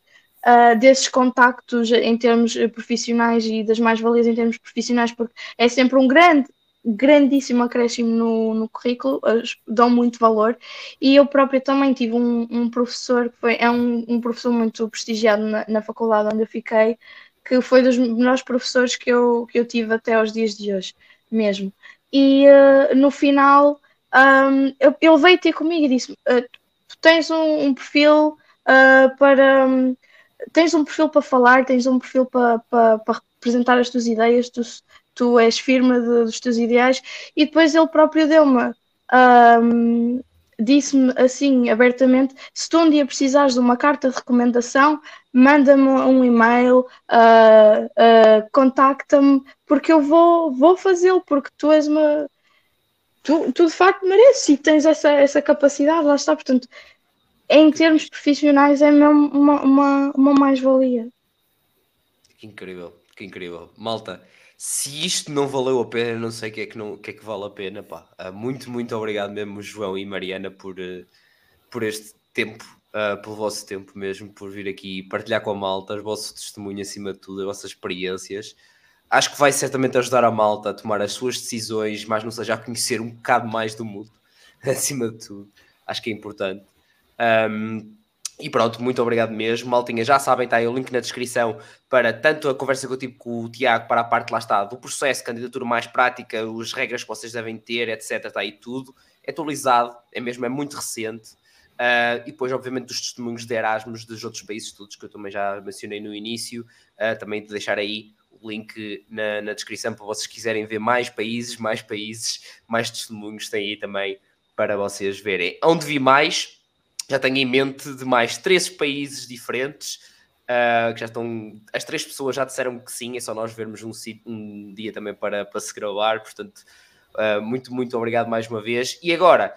uh, desses contactos em termos profissionais e das mais-valias em termos profissionais, porque é sempre um grande grandíssimo acréscimo no, no currículo, dão muito valor. E eu própria também tive um, um professor que foi, é um, um professor muito prestigiado na, na, faculdade onde eu fiquei, que foi dos melhores professores que eu, que eu tive até aos dias de hoje, mesmo. E uh, no final, um, ele veio ter comigo e disse: uh, Tu tens um, um perfil uh, para. Um, tens um perfil para falar, tens um perfil para, para, para representar as tuas ideias, tu, tu és firme de, dos teus ideais, e depois ele próprio deu-me. Um, disse-me assim abertamente: se tu um dia precisares de uma carta de recomendação, manda-me um e-mail, uh, uh, contacta-me, porque eu vou, vou fazê-lo, porque tu és uma. Tu, tu de facto mereces e tens essa, essa capacidade, lá está. Portanto, em termos profissionais, é mesmo uma, uma, uma mais-valia.
Que incrível, que incrível. Malta, se isto não valeu a pena, não sei o que é que, não, que, é que vale a pena. Pá. Uh, muito, muito obrigado mesmo, João e Mariana, por, por este tempo, uh, pelo vosso tempo mesmo, por vir aqui partilhar com a malta, os vossos testemunhos acima de tudo, as vossas experiências. Acho que vai certamente ajudar a malta a tomar as suas decisões, mas não seja a conhecer um bocado mais do mundo, acima de tudo. Acho que é importante. Um, e pronto, muito obrigado mesmo. Maltinha, já sabem, está aí o link na descrição para tanto a conversa que eu tive com o Tiago, para a parte lá está do processo, candidatura mais prática, as regras que vocês devem ter, etc. Está aí tudo. É atualizado, é mesmo, é muito recente. Uh, e depois, obviamente, dos testemunhos de Erasmus dos outros países todos que eu também já mencionei no início. Uh, também de deixar aí o link na, na descrição para vocês quiserem ver mais países, mais países, mais testemunhos. Tem aí também para vocês verem. Onde vi mais, já tenho em mente de mais três países diferentes. Uh, que já estão. As três pessoas já disseram que sim, é só nós vermos um, um dia também para, para se gravar. Portanto, uh, muito, muito obrigado mais uma vez. E agora,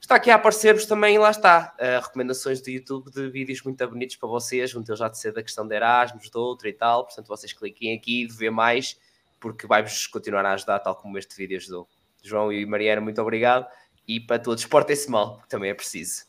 está aqui a aparecer-vos também, lá está, uh, recomendações do YouTube de vídeos muito bonitos para vocês. Um deles já de ser da questão de Erasmus, do outro e tal. Portanto, vocês cliquem aqui de ver mais, porque vai-vos continuar a ajudar, tal como este vídeo ajudou. João e Mariana, muito obrigado. E para todos, portem-se mal, que também é preciso.